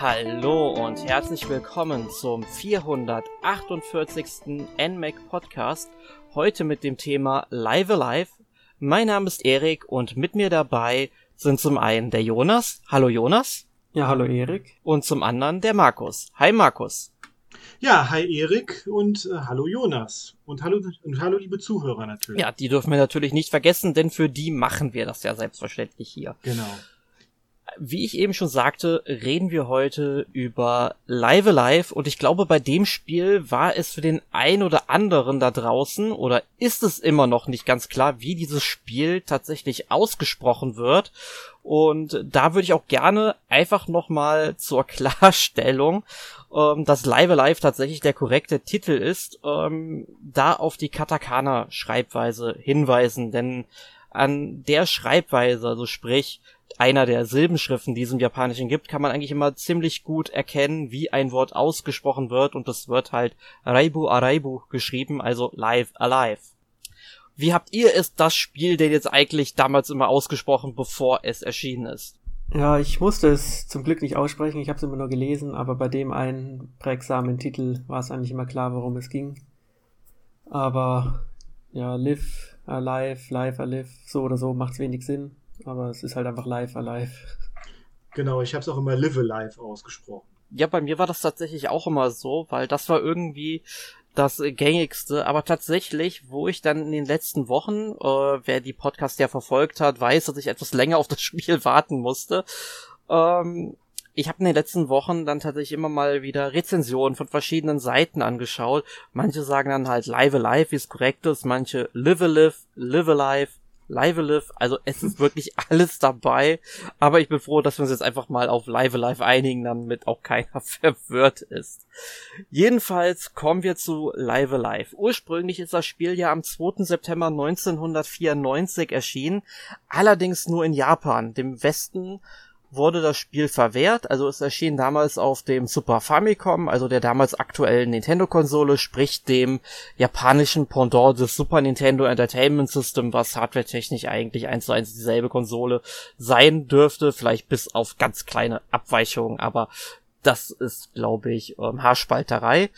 Hallo und herzlich willkommen zum 448. NMAC Podcast. Heute mit dem Thema Live Alive. Mein Name ist Erik und mit mir dabei sind zum einen der Jonas. Hallo Jonas. Ja, hallo Erik. Und zum anderen der Markus. Hi Markus. Ja, hi Erik und äh, hallo Jonas. Und hallo, und hallo liebe Zuhörer natürlich. Ja, die dürfen wir natürlich nicht vergessen, denn für die machen wir das ja selbstverständlich hier. Genau. Wie ich eben schon sagte, reden wir heute über Live Alive und ich glaube, bei dem Spiel war es für den ein oder anderen da draußen oder ist es immer noch nicht ganz klar, wie dieses Spiel tatsächlich ausgesprochen wird. Und da würde ich auch gerne einfach nochmal zur Klarstellung, ähm, dass Live Alive tatsächlich der korrekte Titel ist, ähm, da auf die Katakana-Schreibweise hinweisen, denn an der Schreibweise, also sprich einer der Silbenschriften, die es im Japanischen gibt, kann man eigentlich immer ziemlich gut erkennen, wie ein Wort ausgesprochen wird und das wird halt Raibu Araibu geschrieben, also live alive. Wie habt ihr es das Spiel denn jetzt eigentlich damals immer ausgesprochen, bevor es erschienen ist? Ja, ich musste es zum Glück nicht aussprechen, ich habe es immer nur gelesen, aber bei dem einen prägsamen Titel war es eigentlich immer klar, worum es ging. Aber ja, live, alive, live, alive, so oder so macht es wenig Sinn aber es ist halt einfach live alive. Genau, ich habe es auch immer live alive ausgesprochen. Ja, bei mir war das tatsächlich auch immer so, weil das war irgendwie das gängigste, aber tatsächlich, wo ich dann in den letzten Wochen, äh, wer die Podcast ja verfolgt hat, weiß, dass ich etwas länger auf das Spiel warten musste. Ähm, ich habe in den letzten Wochen dann tatsächlich immer mal wieder Rezensionen von verschiedenen Seiten angeschaut. Manche sagen dann halt Live Alive, wie es korrekt ist, manche Live Alive, Live Alive, Live Alive, also es ist wirklich alles dabei, aber ich bin froh, dass wir uns jetzt einfach mal auf Live Alive einigen, damit auch keiner verwirrt ist. Jedenfalls kommen wir zu Live Alive. Ursprünglich ist das Spiel ja am 2. September 1994 erschienen, allerdings nur in Japan. Dem Westen wurde das Spiel verwehrt. Also es erschien damals auf dem Super Famicom, also der damals aktuellen Nintendo-Konsole, sprich dem japanischen Pendant des Super Nintendo Entertainment System, was hardwaretechnisch eigentlich eins zu eins dieselbe Konsole sein dürfte, vielleicht bis auf ganz kleine Abweichungen, aber das ist, glaube ich, ähm, Haarspalterei.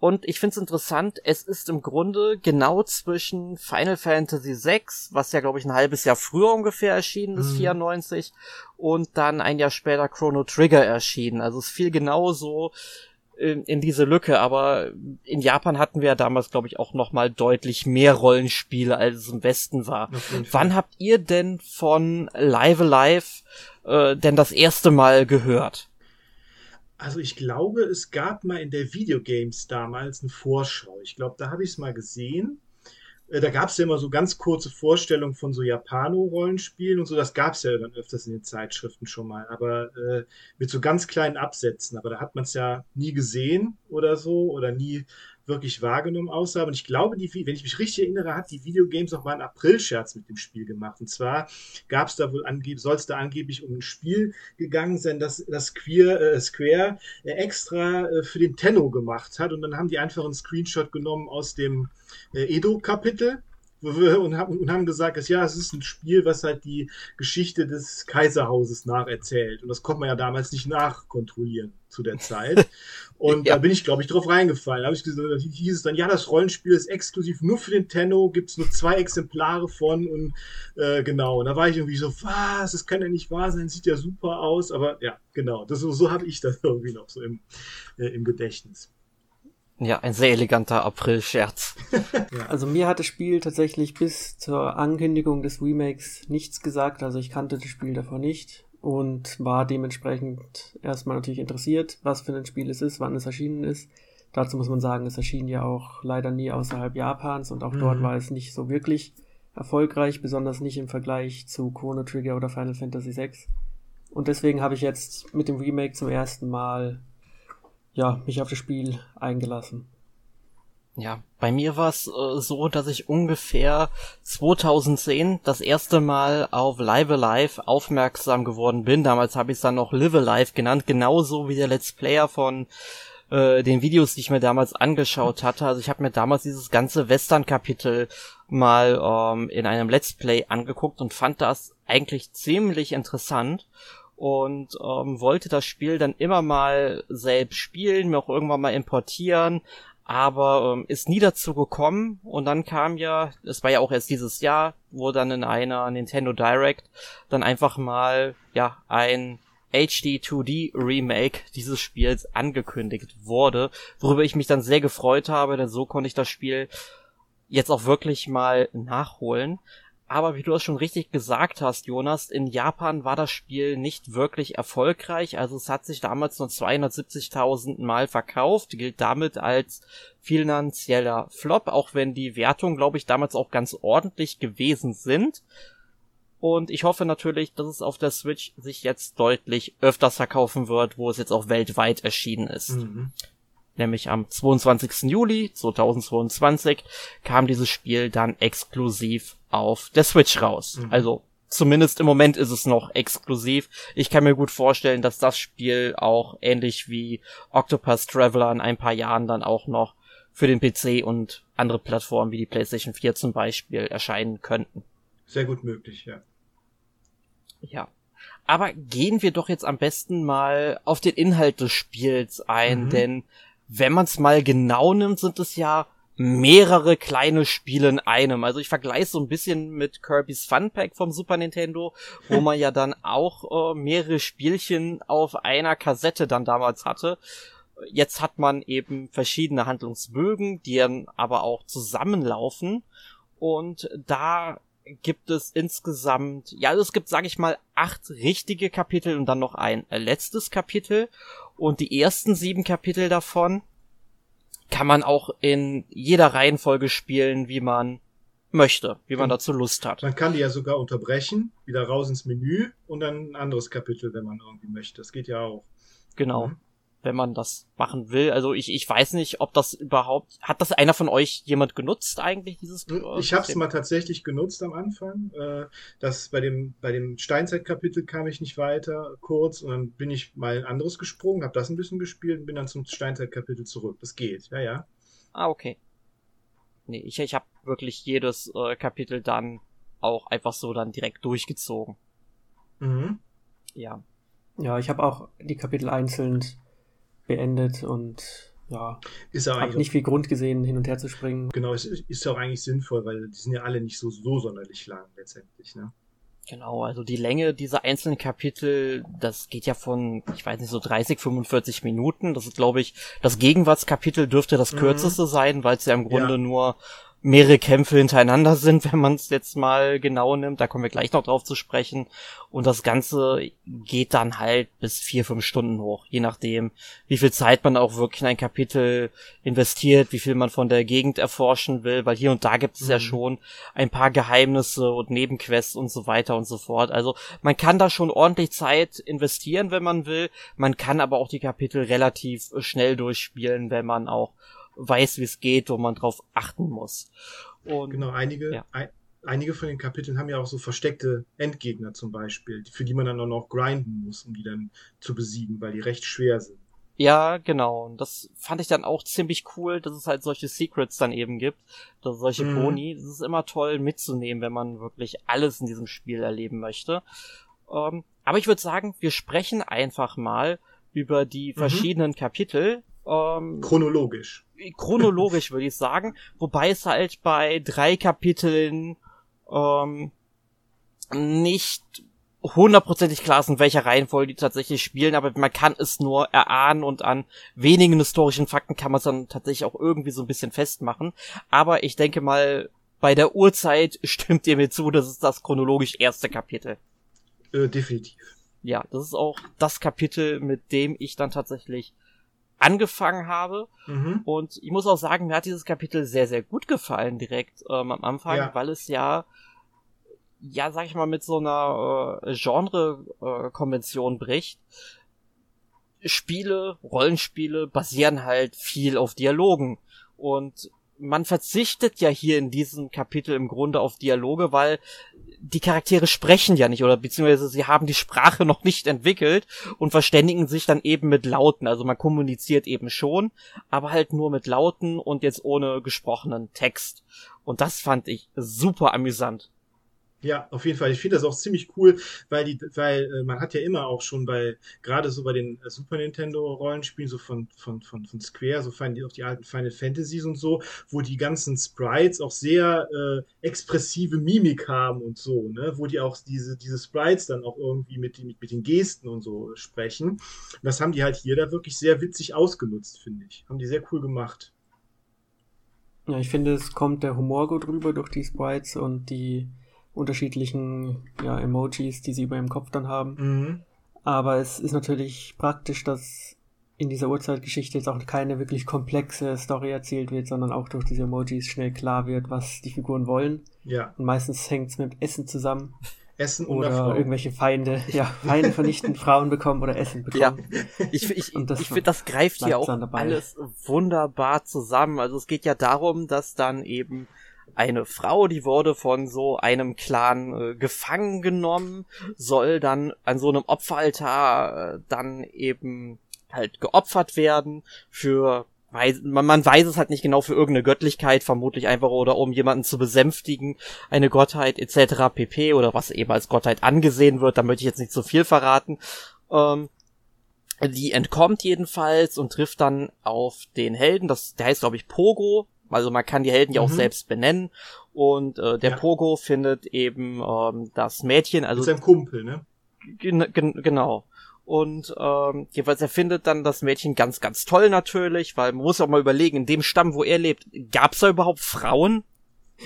Und ich finde es interessant, es ist im Grunde genau zwischen Final Fantasy VI, was ja, glaube ich, ein halbes Jahr früher ungefähr erschienen ist, mhm. 94, und dann ein Jahr später Chrono Trigger erschienen. Also es fiel genauso in, in diese Lücke, aber in Japan hatten wir ja damals, glaube ich, auch noch mal deutlich mehr Rollenspiele, als es im Westen war. Wann habt ihr denn von Live Alive äh, denn das erste Mal gehört? Also ich glaube, es gab mal in der Videogames damals eine Vorschau. Ich glaube, da habe ich es mal gesehen. Äh, da gab es ja immer so ganz kurze Vorstellungen von so Japano-Rollenspielen und so. Das gab es ja dann öfters in den Zeitschriften schon mal, aber äh, mit so ganz kleinen Absätzen. Aber da hat man es ja nie gesehen oder so oder nie wirklich wahrgenommen aussah. Und ich glaube, die, wenn ich mich richtig erinnere, hat die Videogames auch mal einen April-Scherz mit dem Spiel gemacht. Und zwar gab es da wohl angeblich, soll es da angeblich um ein Spiel gegangen sein, das das Queer, äh, Square äh, extra äh, für den Tenno gemacht hat. Und dann haben die einfach einen Screenshot genommen aus dem äh, Edo-Kapitel und haben, gesagt, ja, es ist ein Spiel, was halt die Geschichte des Kaiserhauses nacherzählt. Und das konnte man ja damals nicht nachkontrollieren zu der Zeit. Und ja. da bin ich, glaube ich, drauf reingefallen. Da habe ich gesagt, hieß es dann, ja, das Rollenspiel ist exklusiv nur für den Tenno, gibt es nur zwei Exemplare von und äh, genau. Und da war ich irgendwie so, was, das kann ja nicht wahr sein, sieht ja super aus. Aber ja, genau, das, so habe ich das irgendwie noch so im, äh, im Gedächtnis. Ja, ein sehr eleganter April-Scherz. Also mir hat das Spiel tatsächlich bis zur Ankündigung des Remakes nichts gesagt. Also ich kannte das Spiel davor nicht und war dementsprechend erstmal natürlich interessiert, was für ein Spiel es ist, wann es erschienen ist. Dazu muss man sagen, es erschien ja auch leider nie außerhalb Japans und auch mhm. dort war es nicht so wirklich erfolgreich, besonders nicht im Vergleich zu Chrono Trigger oder Final Fantasy VI. Und deswegen habe ich jetzt mit dem Remake zum ersten Mal ja, mich auf das Spiel eingelassen. Ja, bei mir war es äh, so, dass ich ungefähr 2010 das erste Mal auf Live Alive aufmerksam geworden bin. Damals habe ich es dann noch Live Alive genannt, genauso wie der Let's Player von äh, den Videos, die ich mir damals angeschaut hatte. Also ich habe mir damals dieses ganze Western-Kapitel mal ähm, in einem Let's Play angeguckt und fand das eigentlich ziemlich interessant und ähm, wollte das Spiel dann immer mal selbst spielen, mir auch irgendwann mal importieren, aber ähm, ist nie dazu gekommen und dann kam ja, es war ja auch erst dieses Jahr, wo dann in einer Nintendo Direct dann einfach mal ja ein HD 2D Remake dieses Spiels angekündigt wurde, worüber ich mich dann sehr gefreut habe, denn so konnte ich das Spiel jetzt auch wirklich mal nachholen. Aber wie du es schon richtig gesagt hast, Jonas, in Japan war das Spiel nicht wirklich erfolgreich. Also es hat sich damals nur 270.000 Mal verkauft, gilt damit als finanzieller Flop, auch wenn die Wertungen, glaube ich, damals auch ganz ordentlich gewesen sind. Und ich hoffe natürlich, dass es auf der Switch sich jetzt deutlich öfters verkaufen wird, wo es jetzt auch weltweit erschienen ist. Mhm nämlich am 22. Juli 2022 kam dieses Spiel dann exklusiv auf der Switch raus. Mhm. Also zumindest im Moment ist es noch exklusiv. Ich kann mir gut vorstellen, dass das Spiel auch ähnlich wie Octopus Traveler in ein paar Jahren dann auch noch für den PC und andere Plattformen wie die PlayStation 4 zum Beispiel erscheinen könnten. Sehr gut möglich, ja. Ja. Aber gehen wir doch jetzt am besten mal auf den Inhalt des Spiels ein, mhm. denn wenn man es mal genau nimmt, sind es ja mehrere kleine Spiele in einem. Also ich vergleiche so ein bisschen mit Kirby's Fun Pack vom Super Nintendo, wo man ja dann auch äh, mehrere Spielchen auf einer Kassette dann damals hatte. Jetzt hat man eben verschiedene Handlungsbögen, die dann aber auch zusammenlaufen. Und da gibt es insgesamt, ja, also es gibt, sage ich mal, acht richtige Kapitel und dann noch ein letztes Kapitel. Und die ersten sieben Kapitel davon kann man auch in jeder Reihenfolge spielen, wie man möchte, wie man dazu Lust hat. Man kann die ja sogar unterbrechen, wieder raus ins Menü und dann ein anderes Kapitel, wenn man irgendwie möchte. Das geht ja auch. Genau. Mhm wenn man das machen will. Also ich, ich weiß nicht, ob das überhaupt, hat das einer von euch jemand genutzt eigentlich, dieses hm, Ich habe es mal tatsächlich genutzt am Anfang. Äh, das bei dem, bei dem Steinzeitkapitel kam ich nicht weiter, kurz, und dann bin ich mal ein anderes gesprungen, habe das ein bisschen gespielt und bin dann zum Steinzeitkapitel zurück. Das geht, ja, ja. Ah, okay. Nee, ich, ich habe wirklich jedes äh, Kapitel dann auch einfach so dann direkt durchgezogen. Mhm. Ja. Ja, ich habe auch die Kapitel einzeln beendet und ja, ist habe nicht viel Grund gesehen, hin und her zu springen. Genau, es ist ja auch eigentlich sinnvoll, weil die sind ja alle nicht so, so sonderlich lang letztendlich, ne? Genau, also die Länge dieser einzelnen Kapitel, das geht ja von, ich weiß nicht, so 30, 45 Minuten. Das ist, glaube ich, das Gegenwartskapitel dürfte das mhm. kürzeste sein, weil es ja im Grunde ja. nur mehrere Kämpfe hintereinander sind, wenn man es jetzt mal genau nimmt. Da kommen wir gleich noch drauf zu sprechen. Und das Ganze geht dann halt bis vier, fünf Stunden hoch, je nachdem, wie viel Zeit man auch wirklich in ein Kapitel investiert, wie viel man von der Gegend erforschen will, weil hier und da gibt es mhm. ja schon ein paar Geheimnisse und Nebenquests und so weiter und so fort. Also man kann da schon ordentlich Zeit investieren, wenn man will. Man kann aber auch die Kapitel relativ schnell durchspielen, wenn man auch weiß, wie es geht, wo man drauf achten muss. Und, genau, einige, ja. ein, einige von den Kapiteln haben ja auch so versteckte Endgegner zum Beispiel, für die man dann auch noch grinden muss, um die dann zu besiegen, weil die recht schwer sind. Ja, genau. Und das fand ich dann auch ziemlich cool, dass es halt solche Secrets dann eben gibt, dass solche mhm. Boni. Das ist immer toll mitzunehmen, wenn man wirklich alles in diesem Spiel erleben möchte. Ähm, aber ich würde sagen, wir sprechen einfach mal über die mhm. verschiedenen Kapitel, ähm, chronologisch. Chronologisch würde ich sagen. Wobei es halt bei drei Kapiteln ähm, nicht hundertprozentig klar ist, in welcher Reihenfolge die tatsächlich spielen, aber man kann es nur erahnen und an wenigen historischen Fakten kann man es dann tatsächlich auch irgendwie so ein bisschen festmachen. Aber ich denke mal, bei der Uhrzeit stimmt ihr mir zu, das ist das chronologisch erste Kapitel. Äh, definitiv. Ja, das ist auch das Kapitel, mit dem ich dann tatsächlich angefangen habe. Mhm. Und ich muss auch sagen, mir hat dieses Kapitel sehr, sehr gut gefallen direkt ähm, am Anfang, ja. weil es ja, ja, sag ich mal, mit so einer äh, Genre-Konvention äh, bricht. Spiele, Rollenspiele basieren halt viel auf Dialogen. Und man verzichtet ja hier in diesem Kapitel im Grunde auf Dialoge, weil die Charaktere sprechen ja nicht oder beziehungsweise sie haben die Sprache noch nicht entwickelt und verständigen sich dann eben mit Lauten. Also man kommuniziert eben schon, aber halt nur mit Lauten und jetzt ohne gesprochenen Text. Und das fand ich super amüsant. Ja, auf jeden Fall. Ich finde das auch ziemlich cool, weil die, weil äh, man hat ja immer auch schon bei, gerade so bei den äh, Super Nintendo Rollenspielen, so von, von, von, von Square, so fein, auch die alten Final Fantasies und so, wo die ganzen Sprites auch sehr äh, expressive Mimik haben und so, ne, wo die auch diese, diese Sprites dann auch irgendwie mit, mit, mit den Gesten und so sprechen. Und das haben die halt hier da wirklich sehr witzig ausgenutzt, finde ich. Haben die sehr cool gemacht. Ja, ich finde, es kommt der Humor gut rüber durch die Sprites und die unterschiedlichen ja, Emojis, die sie über ihrem Kopf dann haben. Mhm. Aber es ist natürlich praktisch, dass in dieser Urzeitgeschichte jetzt auch keine wirklich komplexe Story erzählt wird, sondern auch durch diese Emojis schnell klar wird, was die Figuren wollen. Ja. Und meistens hängt es mit Essen zusammen. Essen oder Frau. irgendwelche Feinde, ja, Feinde vernichten, Frauen bekommen oder Essen bekommen. Ja, ich, ich, ich finde, das greift hier auch alles wunderbar zusammen. Also es geht ja darum, dass dann eben eine Frau, die wurde von so einem Clan äh, gefangen genommen, soll dann an so einem Opferaltar äh, dann eben halt geopfert werden für weiß, man, man weiß es halt nicht genau für irgendeine Göttlichkeit, vermutlich einfach oder um jemanden zu besänftigen, eine Gottheit etc. pp. oder was eben als Gottheit angesehen wird, da möchte ich jetzt nicht so viel verraten. Ähm, die entkommt jedenfalls und trifft dann auf den Helden, das, der heißt glaube ich Pogo, also man kann die Helden ja auch mhm. selbst benennen. Und äh, der ja. Pogo findet eben ähm, das Mädchen, also. Mit seinem Kumpel, ne? Gen gen genau. Und ähm, jeweils er findet dann das Mädchen ganz, ganz toll natürlich, weil man muss auch mal überlegen, in dem Stamm, wo er lebt, gab's da überhaupt Frauen?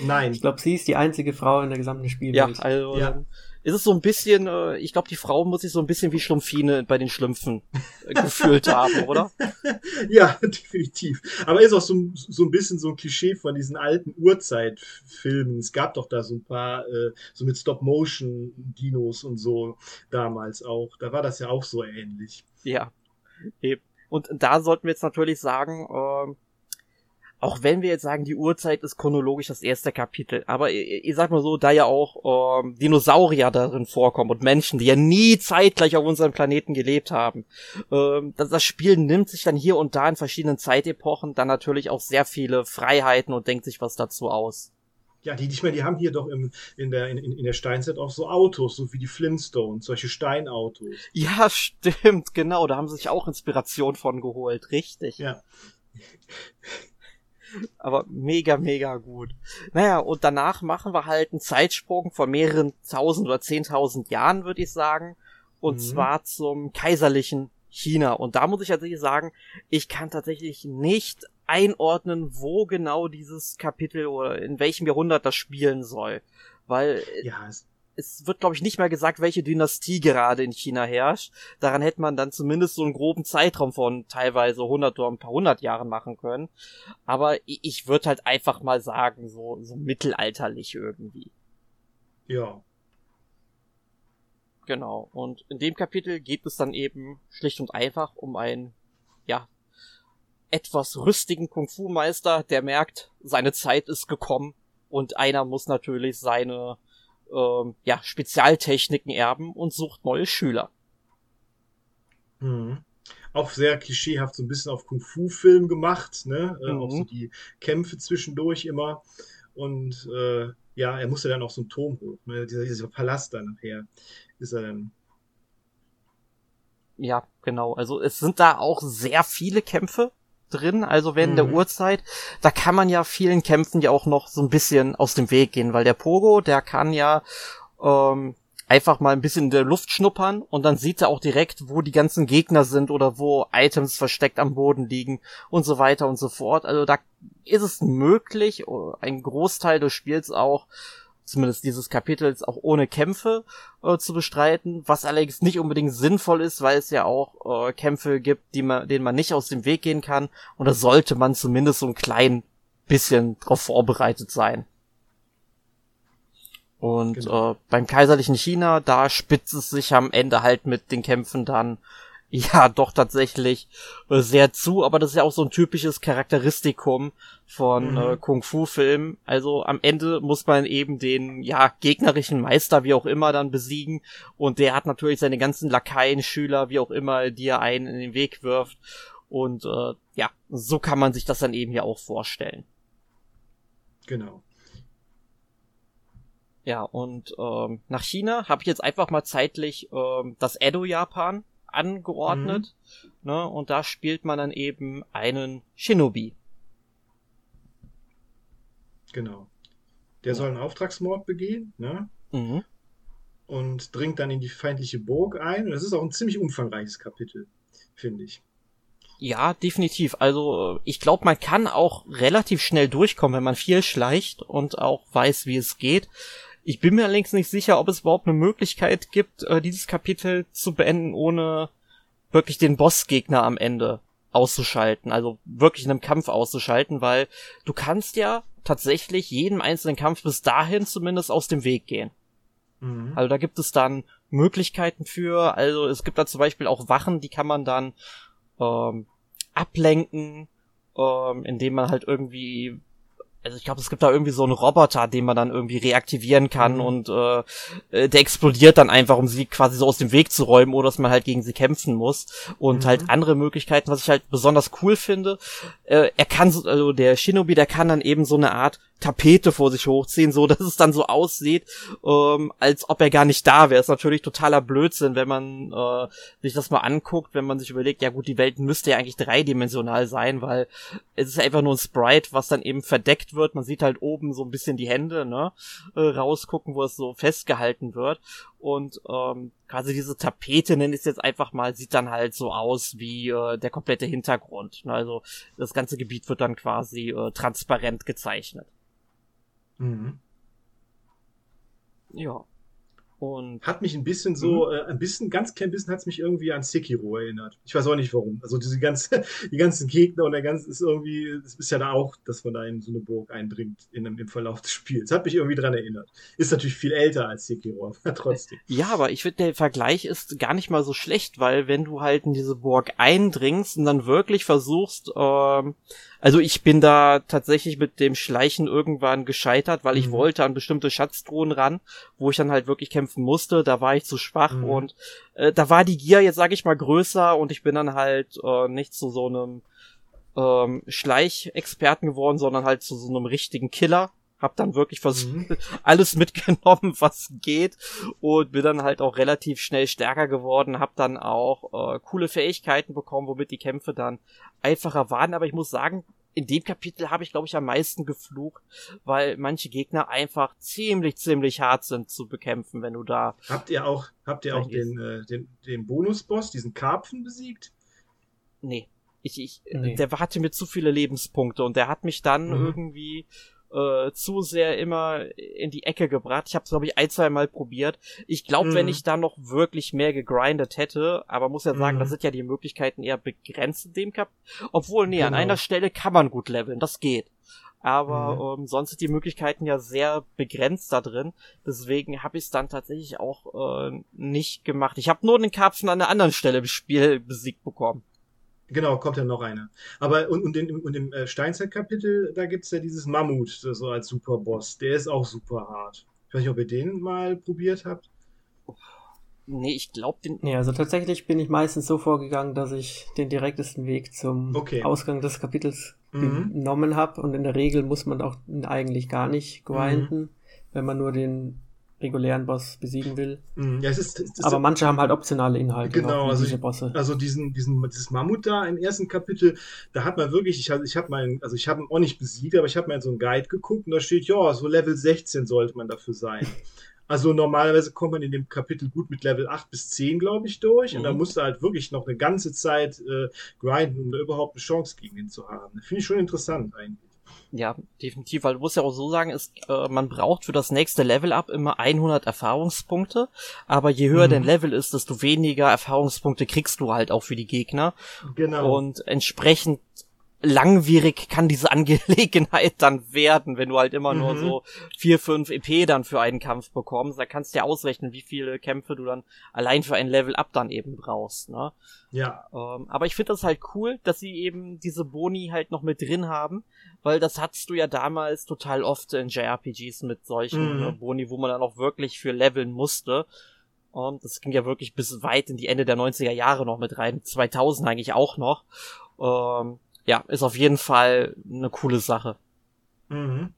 Nein. Ich glaube, sie ist die einzige Frau in der gesamten Spielwelt. Ja, also ja ist es so ein bisschen, äh, ich glaube, die Frau muss sich so ein bisschen wie Schlumpfine bei den Schlümpfen äh, gefühlt haben, oder? Ja, definitiv. Aber ist auch so, so ein bisschen so ein Klischee von diesen alten Urzeitfilmen. Es gab doch da so ein paar, äh, so mit Stop-Motion-Dinos und so damals auch. Da war das ja auch so ähnlich. Ja, eben. Und da sollten wir jetzt natürlich sagen, äh, auch wenn wir jetzt sagen, die Uhrzeit ist chronologisch das erste Kapitel, aber ich, sag mal so, da ja auch ähm, Dinosaurier darin vorkommen und Menschen, die ja nie zeitgleich auf unserem Planeten gelebt haben, ähm, das, das Spiel nimmt sich dann hier und da in verschiedenen Zeitepochen dann natürlich auch sehr viele Freiheiten und denkt sich was dazu aus. Ja, die, ich meine, die haben hier doch im, in, der, in, in der Steinzeit auch so Autos, so wie die Flintstones, solche Steinautos. Ja, stimmt, genau, da haben sie sich auch Inspiration von geholt, richtig. Ja. Aber mega, mega gut. Naja, und danach machen wir halt einen Zeitsprung von mehreren tausend oder zehntausend Jahren, würde ich sagen. Und mhm. zwar zum kaiserlichen China. Und da muss ich tatsächlich sagen, ich kann tatsächlich nicht einordnen, wo genau dieses Kapitel oder in welchem Jahrhundert das spielen soll. Weil ja, es, es wird, glaube ich, nicht mehr gesagt, welche Dynastie gerade in China herrscht. Daran hätte man dann zumindest so einen groben Zeitraum von teilweise 100 oder ein paar hundert Jahren machen können. Aber ich würde halt einfach mal sagen, so, so mittelalterlich irgendwie. Ja. Genau. Und in dem Kapitel geht es dann eben schlicht und einfach um einen, ja, etwas rüstigen Kung-Fu-Meister, der merkt, seine Zeit ist gekommen und einer muss natürlich seine ähm, ja, Spezialtechniken erben und sucht neue Schüler. Mhm. Auch sehr klischeehaft, so ein bisschen auf Kung-Fu-Film gemacht, ne? Äh, Auch so mhm. die Kämpfe zwischendurch immer. Und äh, ja, er musste dann auch so einen Turm hoch, ne? dieser, dieser Palast dann nachher ist er dann. Ja, genau. Also es sind da auch sehr viele Kämpfe drin, also während mhm. der Uhrzeit. Da kann man ja vielen Kämpfen ja auch noch so ein bisschen aus dem Weg gehen, weil der Pogo, der kann ja ähm, einfach mal ein bisschen in der Luft schnuppern und dann sieht er auch direkt, wo die ganzen Gegner sind oder wo Items versteckt am Boden liegen und so weiter und so fort. Also da ist es möglich, ein Großteil des Spiels auch zumindest dieses Kapitels auch ohne Kämpfe äh, zu bestreiten, was allerdings nicht unbedingt sinnvoll ist, weil es ja auch äh, Kämpfe gibt, die man, denen man nicht aus dem Weg gehen kann und da sollte man zumindest so ein klein bisschen drauf vorbereitet sein. Und genau. äh, beim kaiserlichen China, da spitzt es sich am Ende halt mit den Kämpfen dann ja doch tatsächlich äh, sehr zu, aber das ist ja auch so ein typisches Charakteristikum von mhm. äh, Kung-Fu-Filmen. Also am Ende muss man eben den, ja, gegnerischen Meister, wie auch immer, dann besiegen und der hat natürlich seine ganzen Lakaien, Schüler, wie auch immer, die er einen in den Weg wirft und äh, ja, so kann man sich das dann eben ja auch vorstellen. Genau. Ja, und ähm, nach China habe ich jetzt einfach mal zeitlich ähm, das Edo-Japan angeordnet. Mhm. Ne, und da spielt man dann eben einen Shinobi. Genau. Der soll einen Auftragsmord begehen, ne? Mhm. Und dringt dann in die feindliche Burg ein. Und das ist auch ein ziemlich umfangreiches Kapitel, finde ich. Ja, definitiv. Also ich glaube, man kann auch relativ schnell durchkommen, wenn man viel schleicht und auch weiß, wie es geht. Ich bin mir allerdings nicht sicher, ob es überhaupt eine Möglichkeit gibt, äh, dieses Kapitel zu beenden, ohne wirklich den Bossgegner am Ende auszuschalten, also wirklich in einem Kampf auszuschalten, weil du kannst ja tatsächlich jedem einzelnen Kampf bis dahin zumindest aus dem Weg gehen. Mhm. Also da gibt es dann Möglichkeiten für, also es gibt da zum Beispiel auch Wachen, die kann man dann ähm, ablenken, ähm, indem man halt irgendwie also ich glaube, es gibt da irgendwie so einen Roboter, den man dann irgendwie reaktivieren kann mhm. und äh, äh, der explodiert dann einfach, um sie quasi so aus dem Weg zu räumen oder dass man halt gegen sie kämpfen muss. Und mhm. halt andere Möglichkeiten, was ich halt besonders cool finde, äh, er kann so, also der Shinobi, der kann dann eben so eine Art Tapete vor sich hochziehen, so dass es dann so aussieht, ähm, als ob er gar nicht da wäre. Ist natürlich totaler Blödsinn, wenn man äh, sich das mal anguckt, wenn man sich überlegt, ja gut, die Welt müsste ja eigentlich dreidimensional sein, weil es ist einfach nur ein Sprite, was dann eben verdeckt wird. Man sieht halt oben so ein bisschen die Hände, ne, äh, rausgucken, wo es so festgehalten wird. Und ähm, quasi diese Tapete, nenne ich es jetzt einfach mal, sieht dann halt so aus wie äh, der komplette Hintergrund. Ne? Also das ganze Gebiet wird dann quasi äh, transparent gezeichnet. Mhm. Ja. Und hat mich ein bisschen so, mhm. äh, ein bisschen, ganz klein bisschen hat es mich irgendwie an Sekiro erinnert. Ich weiß auch nicht warum. Also diese ganze, die ganzen Gegner und der ganze ist irgendwie, es ist ja da auch, dass man da in so eine Burg eindringt in, im Verlauf des Spiels. Hat mich irgendwie dran erinnert. Ist natürlich viel älter als Sekiro, aber trotzdem. Ja, aber ich finde, der Vergleich ist gar nicht mal so schlecht, weil wenn du halt in diese Burg eindringst und dann wirklich versuchst, ähm, also ich bin da tatsächlich mit dem Schleichen irgendwann gescheitert, weil ich mhm. wollte an bestimmte Schatztruhen ran, wo ich dann halt wirklich kämpfen musste. Da war ich zu schwach mhm. und äh, da war die Gier jetzt sag ich mal größer und ich bin dann halt äh, nicht zu so einem ähm, Schleichexperten geworden, sondern halt zu so einem richtigen Killer hab dann wirklich versucht, mhm. alles mitgenommen, was geht und bin dann halt auch relativ schnell stärker geworden, hab dann auch äh, coole Fähigkeiten bekommen, womit die Kämpfe dann einfacher waren, aber ich muss sagen, in dem Kapitel habe ich, glaube ich, am meisten geflucht, weil manche Gegner einfach ziemlich, ziemlich hart sind zu bekämpfen, wenn du da. Habt ihr auch, habt ihr auch den, äh, den, den Bonusboss, diesen Karpfen besiegt? Nee. Ich, ich, nee. der hatte mir zu viele Lebenspunkte und der hat mich dann mhm. irgendwie äh, zu sehr immer in die Ecke gebracht. Ich habe es, glaube ich, ein, zwei Mal probiert. Ich glaube, mhm. wenn ich da noch wirklich mehr gegrindet hätte, aber muss ja sagen, mhm. da sind ja die Möglichkeiten eher begrenzt in dem Cup. Obwohl, nee, genau. an einer Stelle kann man gut leveln, das geht. Aber mhm. ähm, sonst sind die Möglichkeiten ja sehr begrenzt da drin. Deswegen habe ich es dann tatsächlich auch äh, nicht gemacht. Ich habe nur den Karpfen an einer anderen Stelle im Spiel besiegt bekommen. Genau, kommt ja noch einer. Aber und, und, in, und im äh, Steinzeit-Kapitel, da gibt es ja dieses Mammut, so als Superboss. Der ist auch super hart. Ich weiß nicht, ob ihr den mal probiert habt. Nee, ich glaube den. Nee, also tatsächlich bin ich meistens so vorgegangen, dass ich den direktesten Weg zum okay. Ausgang des Kapitels mhm. genommen habe. Und in der Regel muss man auch eigentlich gar nicht grinden, mhm. wenn man nur den regulären Boss besiegen will. Mhm. Ja, es ist, es ist Aber manche haben halt optionale Inhalte. Genau, also, diese Bosse. also diesen, diesen, dieses Mammut da im ersten Kapitel, da hat man wirklich, ich, ich habe meinen, also ich habe ihn auch nicht besiegt, aber ich habe mal in so einen Guide geguckt und da steht, ja, so Level 16 sollte man dafür sein. Also normalerweise kommt man in dem Kapitel gut mit Level 8 bis 10, glaube ich, durch. Mhm. Und da musst du halt wirklich noch eine ganze Zeit äh, grinden, um da überhaupt eine Chance gegen ihn zu haben. Finde ich schon interessant eigentlich. Ja, definitiv, weil du musst ja auch so sagen, ist, äh, man braucht für das nächste Level-Up immer 100 Erfahrungspunkte, aber je höher mhm. dein Level ist, desto weniger Erfahrungspunkte kriegst du halt auch für die Gegner. Genau. Und entsprechend langwierig kann diese Angelegenheit dann werden, wenn du halt immer mhm. nur so vier, fünf EP dann für einen Kampf bekommst. Da kannst du ja ausrechnen, wie viele Kämpfe du dann allein für ein Level Up dann eben brauchst. Ne? Ja. Ähm, aber ich finde das halt cool, dass sie eben diese Boni halt noch mit drin haben, weil das hattest du ja damals total oft in JRPGs mit solchen mhm. Äh, Boni, wo man dann auch wirklich für leveln musste. Und das ging ja wirklich bis weit in die Ende der 90er Jahre noch mit rein, 2000 eigentlich auch noch. Ähm, ja, ist auf jeden Fall eine coole Sache. Mhm.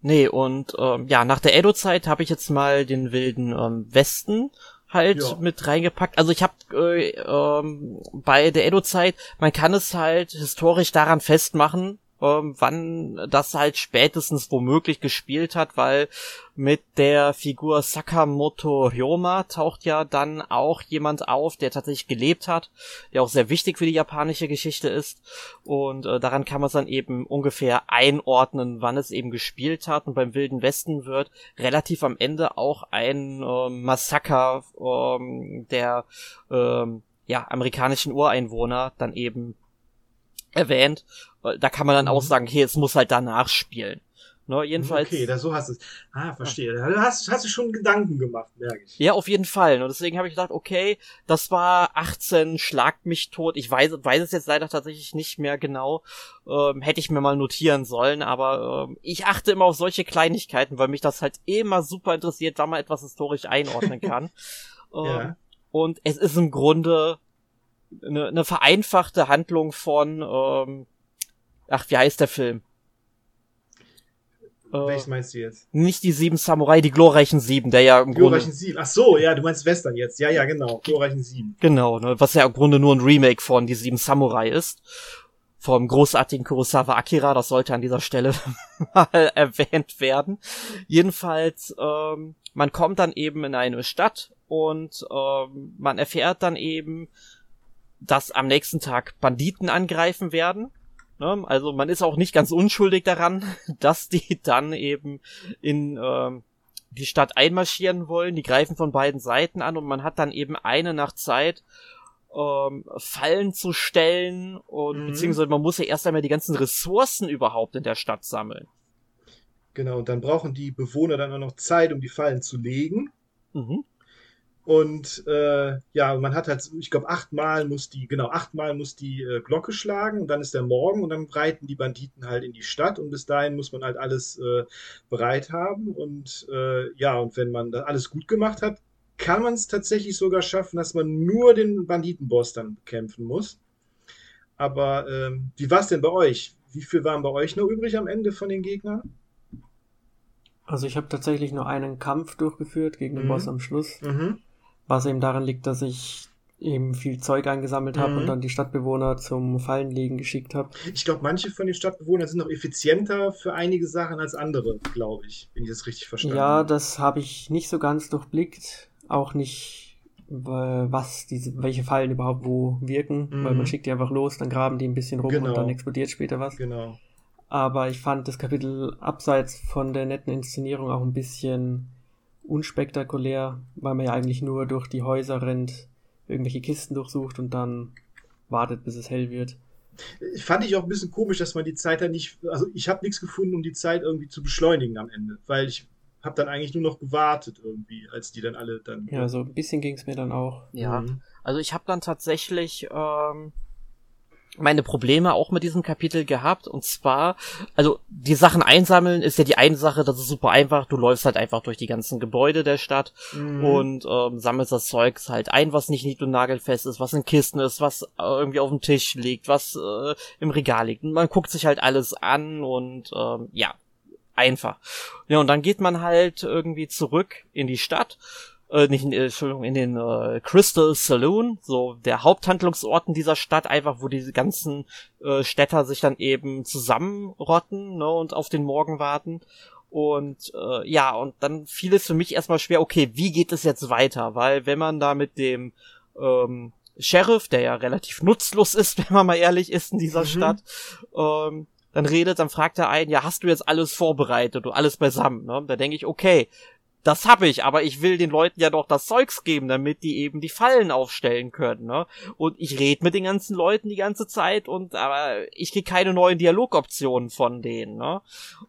Nee, und ähm, ja, nach der Edo-Zeit habe ich jetzt mal den wilden ähm, Westen halt ja. mit reingepackt. Also ich habe äh, ähm, bei der Edo-Zeit, man kann es halt historisch daran festmachen, ähm, wann das halt spätestens womöglich gespielt hat, weil mit der Figur Sakamoto Ryoma taucht ja dann auch jemand auf, der tatsächlich gelebt hat, der auch sehr wichtig für die japanische Geschichte ist. Und äh, daran kann man es dann eben ungefähr einordnen, wann es eben gespielt hat. Und beim Wilden Westen wird relativ am Ende auch ein äh, Massaker äh, der äh, ja, amerikanischen Ureinwohner dann eben erwähnt. Da kann man dann auch mhm. sagen, okay, es muss halt danach spielen. Ne, jedenfalls. Okay, da so hast du es. Ah, verstehe. Da hast, hast du schon Gedanken gemacht, merke ich. Ja, auf jeden Fall. Und deswegen habe ich gedacht, okay, das war 18, schlagt mich tot. Ich weiß, weiß es jetzt leider tatsächlich nicht mehr genau. Ähm, hätte ich mir mal notieren sollen, aber ähm, ich achte immer auf solche Kleinigkeiten, weil mich das halt immer super interessiert, wann man etwas historisch einordnen kann. ähm, ja. Und es ist im Grunde eine, eine vereinfachte Handlung von, ähm, ach, wie heißt der Film? Äh, Welches meinst du jetzt? Nicht die sieben Samurai, die glorreichen sieben, der ja im glorreichen Grunde... sieben, ach so, ja, du meinst Western jetzt. Ja, ja, genau, glorreichen sieben. Genau, ne, was ja im Grunde nur ein Remake von die sieben Samurai ist. Vom großartigen Kurosawa Akira, das sollte an dieser Stelle mal erwähnt werden. Jedenfalls, ähm, man kommt dann eben in eine Stadt und ähm, man erfährt dann eben, dass am nächsten Tag Banditen angreifen werden. Ne? Also man ist auch nicht ganz unschuldig daran, dass die dann eben in ähm, die Stadt einmarschieren wollen. Die greifen von beiden Seiten an und man hat dann eben eine Nacht Zeit, ähm, Fallen zu stellen und mhm. beziehungsweise man muss ja erst einmal die ganzen Ressourcen überhaupt in der Stadt sammeln. Genau, und dann brauchen die Bewohner dann auch noch Zeit, um die Fallen zu legen. Mhm. Und äh, ja, man hat halt, ich glaube, achtmal muss die, genau, achtmal muss die äh, Glocke schlagen und dann ist der Morgen und dann reiten die Banditen halt in die Stadt und bis dahin muss man halt alles äh, bereit haben. Und äh, ja, und wenn man das alles gut gemacht hat, kann man es tatsächlich sogar schaffen, dass man nur den Banditenboss dann kämpfen muss. Aber ähm, wie war es denn bei euch? Wie viel waren bei euch noch übrig am Ende von den Gegnern? Also ich habe tatsächlich nur einen Kampf durchgeführt gegen den mhm. Boss am Schluss. Mhm. Was eben daran liegt, dass ich eben viel Zeug eingesammelt habe mhm. und dann die Stadtbewohner zum Fallenlegen geschickt habe. Ich glaube, manche von den Stadtbewohnern sind noch effizienter für einige Sachen als andere, glaube ich, wenn ich das richtig verstanden habe. Ja, das habe ich nicht so ganz durchblickt. Auch nicht, was diese, welche Fallen überhaupt wo wirken, mhm. weil man schickt die einfach los, dann graben die ein bisschen rum genau. und dann explodiert später was. Genau. Aber ich fand das Kapitel abseits von der netten Inszenierung auch ein bisschen unspektakulär, weil man ja eigentlich nur durch die Häuser rennt, irgendwelche Kisten durchsucht und dann wartet, bis es hell wird. Fand ich auch ein bisschen komisch, dass man die Zeit dann nicht, also ich habe nichts gefunden, um die Zeit irgendwie zu beschleunigen am Ende, weil ich habe dann eigentlich nur noch gewartet irgendwie, als die dann alle dann. Ja, so ein bisschen ging es mir dann auch. Ja, mhm. also ich habe dann tatsächlich ähm, meine Probleme auch mit diesem Kapitel gehabt. Und zwar, also die Sachen einsammeln ist ja die eine Sache, das ist super einfach. Du läufst halt einfach durch die ganzen Gebäude der Stadt mhm. und ähm, sammelst das Zeugs halt ein, was nicht nied- und nagelfest ist, was in Kisten ist, was äh, irgendwie auf dem Tisch liegt, was äh, im Regal liegt. Und man guckt sich halt alles an und ähm, ja, einfach. Ja, und dann geht man halt irgendwie zurück in die Stadt äh, nicht, äh, Entschuldigung, in den äh, Crystal Saloon, so der Haupthandlungsort in dieser Stadt, einfach wo diese ganzen äh, Städter sich dann eben zusammenrotten ne, und auf den Morgen warten. Und äh, ja, und dann fiel es für mich erstmal schwer, okay, wie geht es jetzt weiter? Weil wenn man da mit dem ähm, Sheriff, der ja relativ nutzlos ist, wenn man mal ehrlich ist in dieser mhm. Stadt, ähm, dann redet, dann fragt er einen, ja, hast du jetzt alles vorbereitet und alles beisammen? Ne? Da denke ich, okay, das habe ich, aber ich will den Leuten ja doch das Zeugs geben, damit die eben die Fallen aufstellen können, ne? Und ich rede mit den ganzen Leuten die ganze Zeit und aber ich krieg keine neuen Dialogoptionen von denen, ne?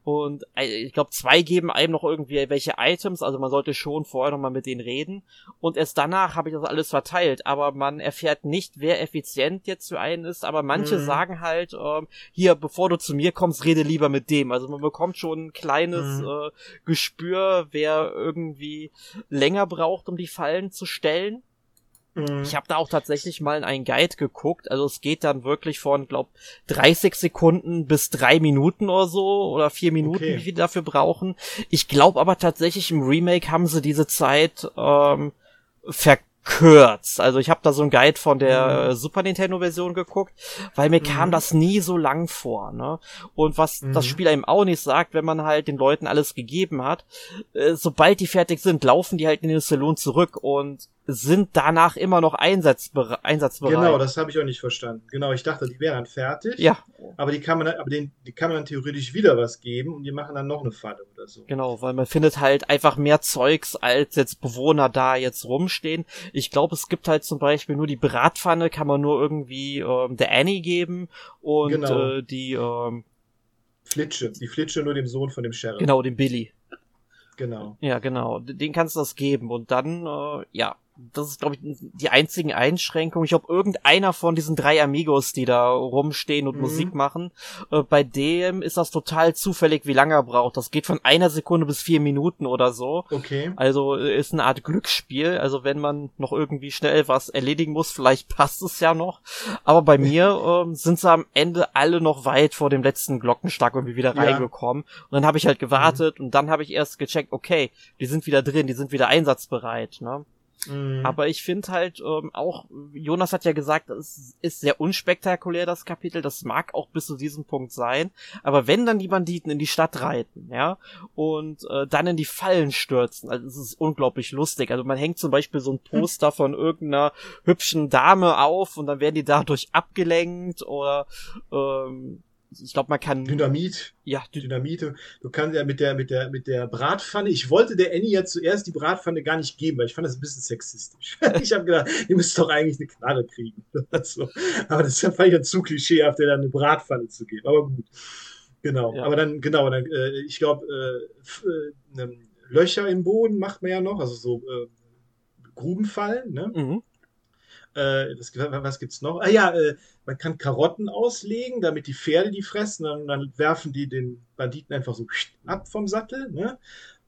Und äh, ich glaube, zwei geben einem noch irgendwie welche Items, also man sollte schon vorher noch mal mit denen reden und erst danach habe ich das alles verteilt, aber man erfährt nicht, wer effizient jetzt für einen ist, aber manche mhm. sagen halt, ähm, hier, bevor du zu mir kommst, rede lieber mit dem. Also man bekommt schon ein kleines mhm. äh, Gespür, wer irgendwie länger braucht, um die Fallen zu stellen. Mhm. Ich habe da auch tatsächlich mal in einen Guide geguckt. Also es geht dann wirklich von, glaub, 30 Sekunden bis drei Minuten oder so oder vier Minuten, okay. wie viel dafür brauchen. Ich glaube aber tatsächlich im Remake haben sie diese Zeit ähm, ver kürzt. Also ich habe da so ein Guide von der mhm. Super Nintendo Version geguckt, weil mir mhm. kam das nie so lang vor, ne? Und was mhm. das Spiel einem auch nicht sagt, wenn man halt den Leuten alles gegeben hat, äh, sobald die fertig sind, laufen die halt in den Salon zurück und sind danach immer noch einsatzbere einsatzbereit. Genau, das habe ich auch nicht verstanden. Genau, ich dachte, die wären dann fertig. Ja. Aber die kann man, aber den, die kann man dann theoretisch wieder was geben und die machen dann noch eine Falle oder so. Genau, weil man findet halt einfach mehr Zeugs, als jetzt Bewohner da jetzt rumstehen. Ich glaube, es gibt halt zum Beispiel nur die Bratpfanne, kann man nur irgendwie ähm, der Annie geben und genau. äh, die ähm, Flitsche, die Flitsche nur dem Sohn von dem Sheriff. Genau, dem Billy. Genau. Ja, genau. Den kannst du das geben und dann, äh, ja, das ist, glaube ich, die einzigen Einschränkungen. Ich glaube, irgendeiner von diesen drei Amigos, die da rumstehen und mhm. Musik machen, äh, bei dem ist das total zufällig, wie lange er braucht. Das geht von einer Sekunde bis vier Minuten oder so. Okay. Also äh, ist eine Art Glücksspiel. Also wenn man noch irgendwie schnell was erledigen muss, vielleicht passt es ja noch. Aber bei mir äh, sind sie am Ende alle noch weit vor dem letzten Glockenschlag irgendwie wieder ja. reingekommen. Und dann habe ich halt gewartet mhm. und dann habe ich erst gecheckt, okay, die sind wieder drin, die sind wieder einsatzbereit. Ne? Mhm. Aber ich finde halt ähm, auch, Jonas hat ja gesagt, es ist sehr unspektakulär, das Kapitel. Das mag auch bis zu diesem Punkt sein. Aber wenn dann die Banditen in die Stadt reiten, ja, und äh, dann in die Fallen stürzen, also es ist unglaublich lustig. Also man hängt zum Beispiel so ein hm. Poster von irgendeiner hübschen Dame auf und dann werden die dadurch abgelenkt oder ähm, ich glaube, man kann. Dynamit. Ja, Dynamite. Du kannst ja mit der, mit der, mit der Bratpfanne. Ich wollte der Annie ja zuerst die Bratpfanne gar nicht geben, weil ich fand das ein bisschen sexistisch. ich habe gedacht, ihr müsst doch eigentlich eine Knarre kriegen. so. Aber das fand ich ja zu klischeehaft, der dann eine Bratpfanne zu geben. Aber gut. Genau. Ja. Aber dann, genau, dann, äh, ich glaube, äh, äh, Löcher im Boden macht man ja noch, also so äh, Grubenfallen, ne? Mhm. Äh, das, was gibt's noch? Ah ja, äh, man kann Karotten auslegen, damit die Pferde die fressen. Dann, dann werfen die den Banditen einfach so ab vom Sattel. Ne?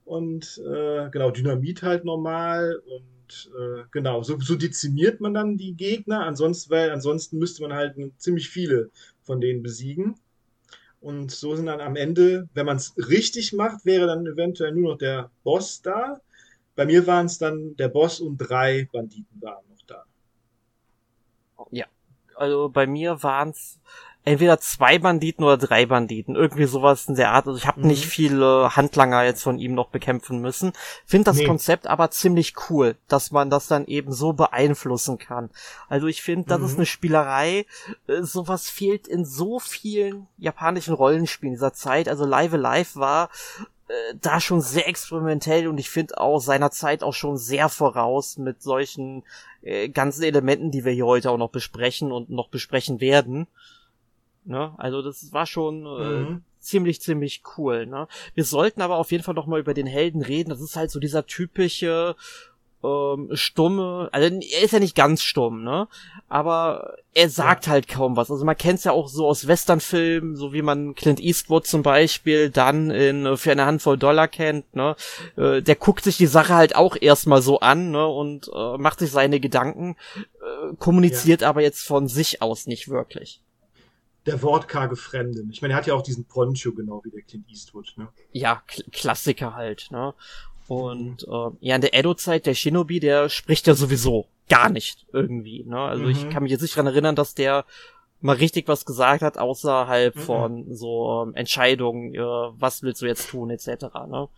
Und äh, genau, Dynamit halt normal. Und äh, genau, so, so dezimiert man dann die Gegner. Ansonsten, weil ansonsten müsste man halt ziemlich viele von denen besiegen. Und so sind dann am Ende, wenn man es richtig macht, wäre dann eventuell nur noch der Boss da. Bei mir waren es dann der Boss und drei Banditen waren. Ja. Also bei mir waren es entweder zwei Banditen oder drei Banditen. Irgendwie sowas in der Art. Also ich habe mhm. nicht viele Handlanger jetzt von ihm noch bekämpfen müssen. Finde das nee. Konzept aber ziemlich cool, dass man das dann eben so beeinflussen kann. Also ich finde, das mhm. ist eine Spielerei. Äh, sowas fehlt in so vielen japanischen Rollenspielen dieser Zeit. Also Live Alive war äh, da schon sehr experimentell und ich finde auch seiner Zeit auch schon sehr voraus mit solchen äh, ganzen Elementen, die wir hier heute auch noch besprechen und noch besprechen werden. Ne? Also das war schon äh, mhm. ziemlich, ziemlich cool. Ne? Wir sollten aber auf jeden Fall noch mal über den Helden reden. Das ist halt so dieser typische ähm, stumme, also er ist ja nicht ganz stumm, ne? Aber er sagt ja. halt kaum was. Also man kennt es ja auch so aus Westernfilmen, so wie man Clint Eastwood zum Beispiel dann in äh, für eine Handvoll Dollar kennt, ne? Äh, der guckt sich die Sache halt auch erstmal so an, ne? Und äh, macht sich seine Gedanken, äh, kommuniziert ja. aber jetzt von sich aus nicht wirklich der wortkarge Fremden. Ich meine, er hat ja auch diesen Poncho, genau wie der Clint Eastwood, ne? Ja, K Klassiker halt, ne? Und äh, ja, in der Edo-Zeit, der Shinobi, der spricht ja sowieso gar nicht irgendwie. Ne? Also mhm. ich kann mich jetzt nicht dran erinnern, dass der mal richtig was gesagt hat, außerhalb mhm. von so ähm, Entscheidungen, äh, was willst du jetzt tun, etc. Ne?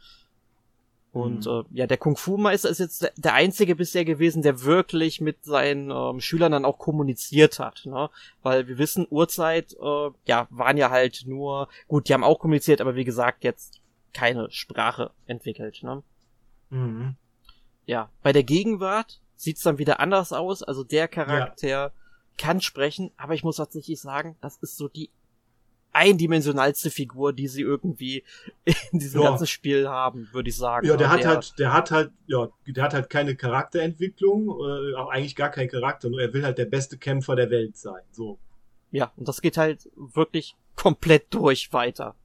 Und mhm. äh, ja, der Kung-Fu-Meister ist jetzt der einzige bisher gewesen, der wirklich mit seinen ähm, Schülern dann auch kommuniziert hat, ne? Weil wir wissen, Uhrzeit, äh, ja, waren ja halt nur, gut, die haben auch kommuniziert, aber wie gesagt, jetzt keine Sprache entwickelt, ne? Mhm. Ja, bei der Gegenwart sieht's dann wieder anders aus. Also der Charakter ja. kann sprechen, aber ich muss tatsächlich sagen, das ist so die eindimensionalste Figur, die sie irgendwie in diesem ja. ganzen Spiel haben, würde ich sagen. Ja, der, der hat halt, der hat halt, ja, der hat halt keine Charakterentwicklung, äh, auch eigentlich gar keinen Charakter, nur er will halt der beste Kämpfer der Welt sein, so. Ja, und das geht halt wirklich komplett durch weiter.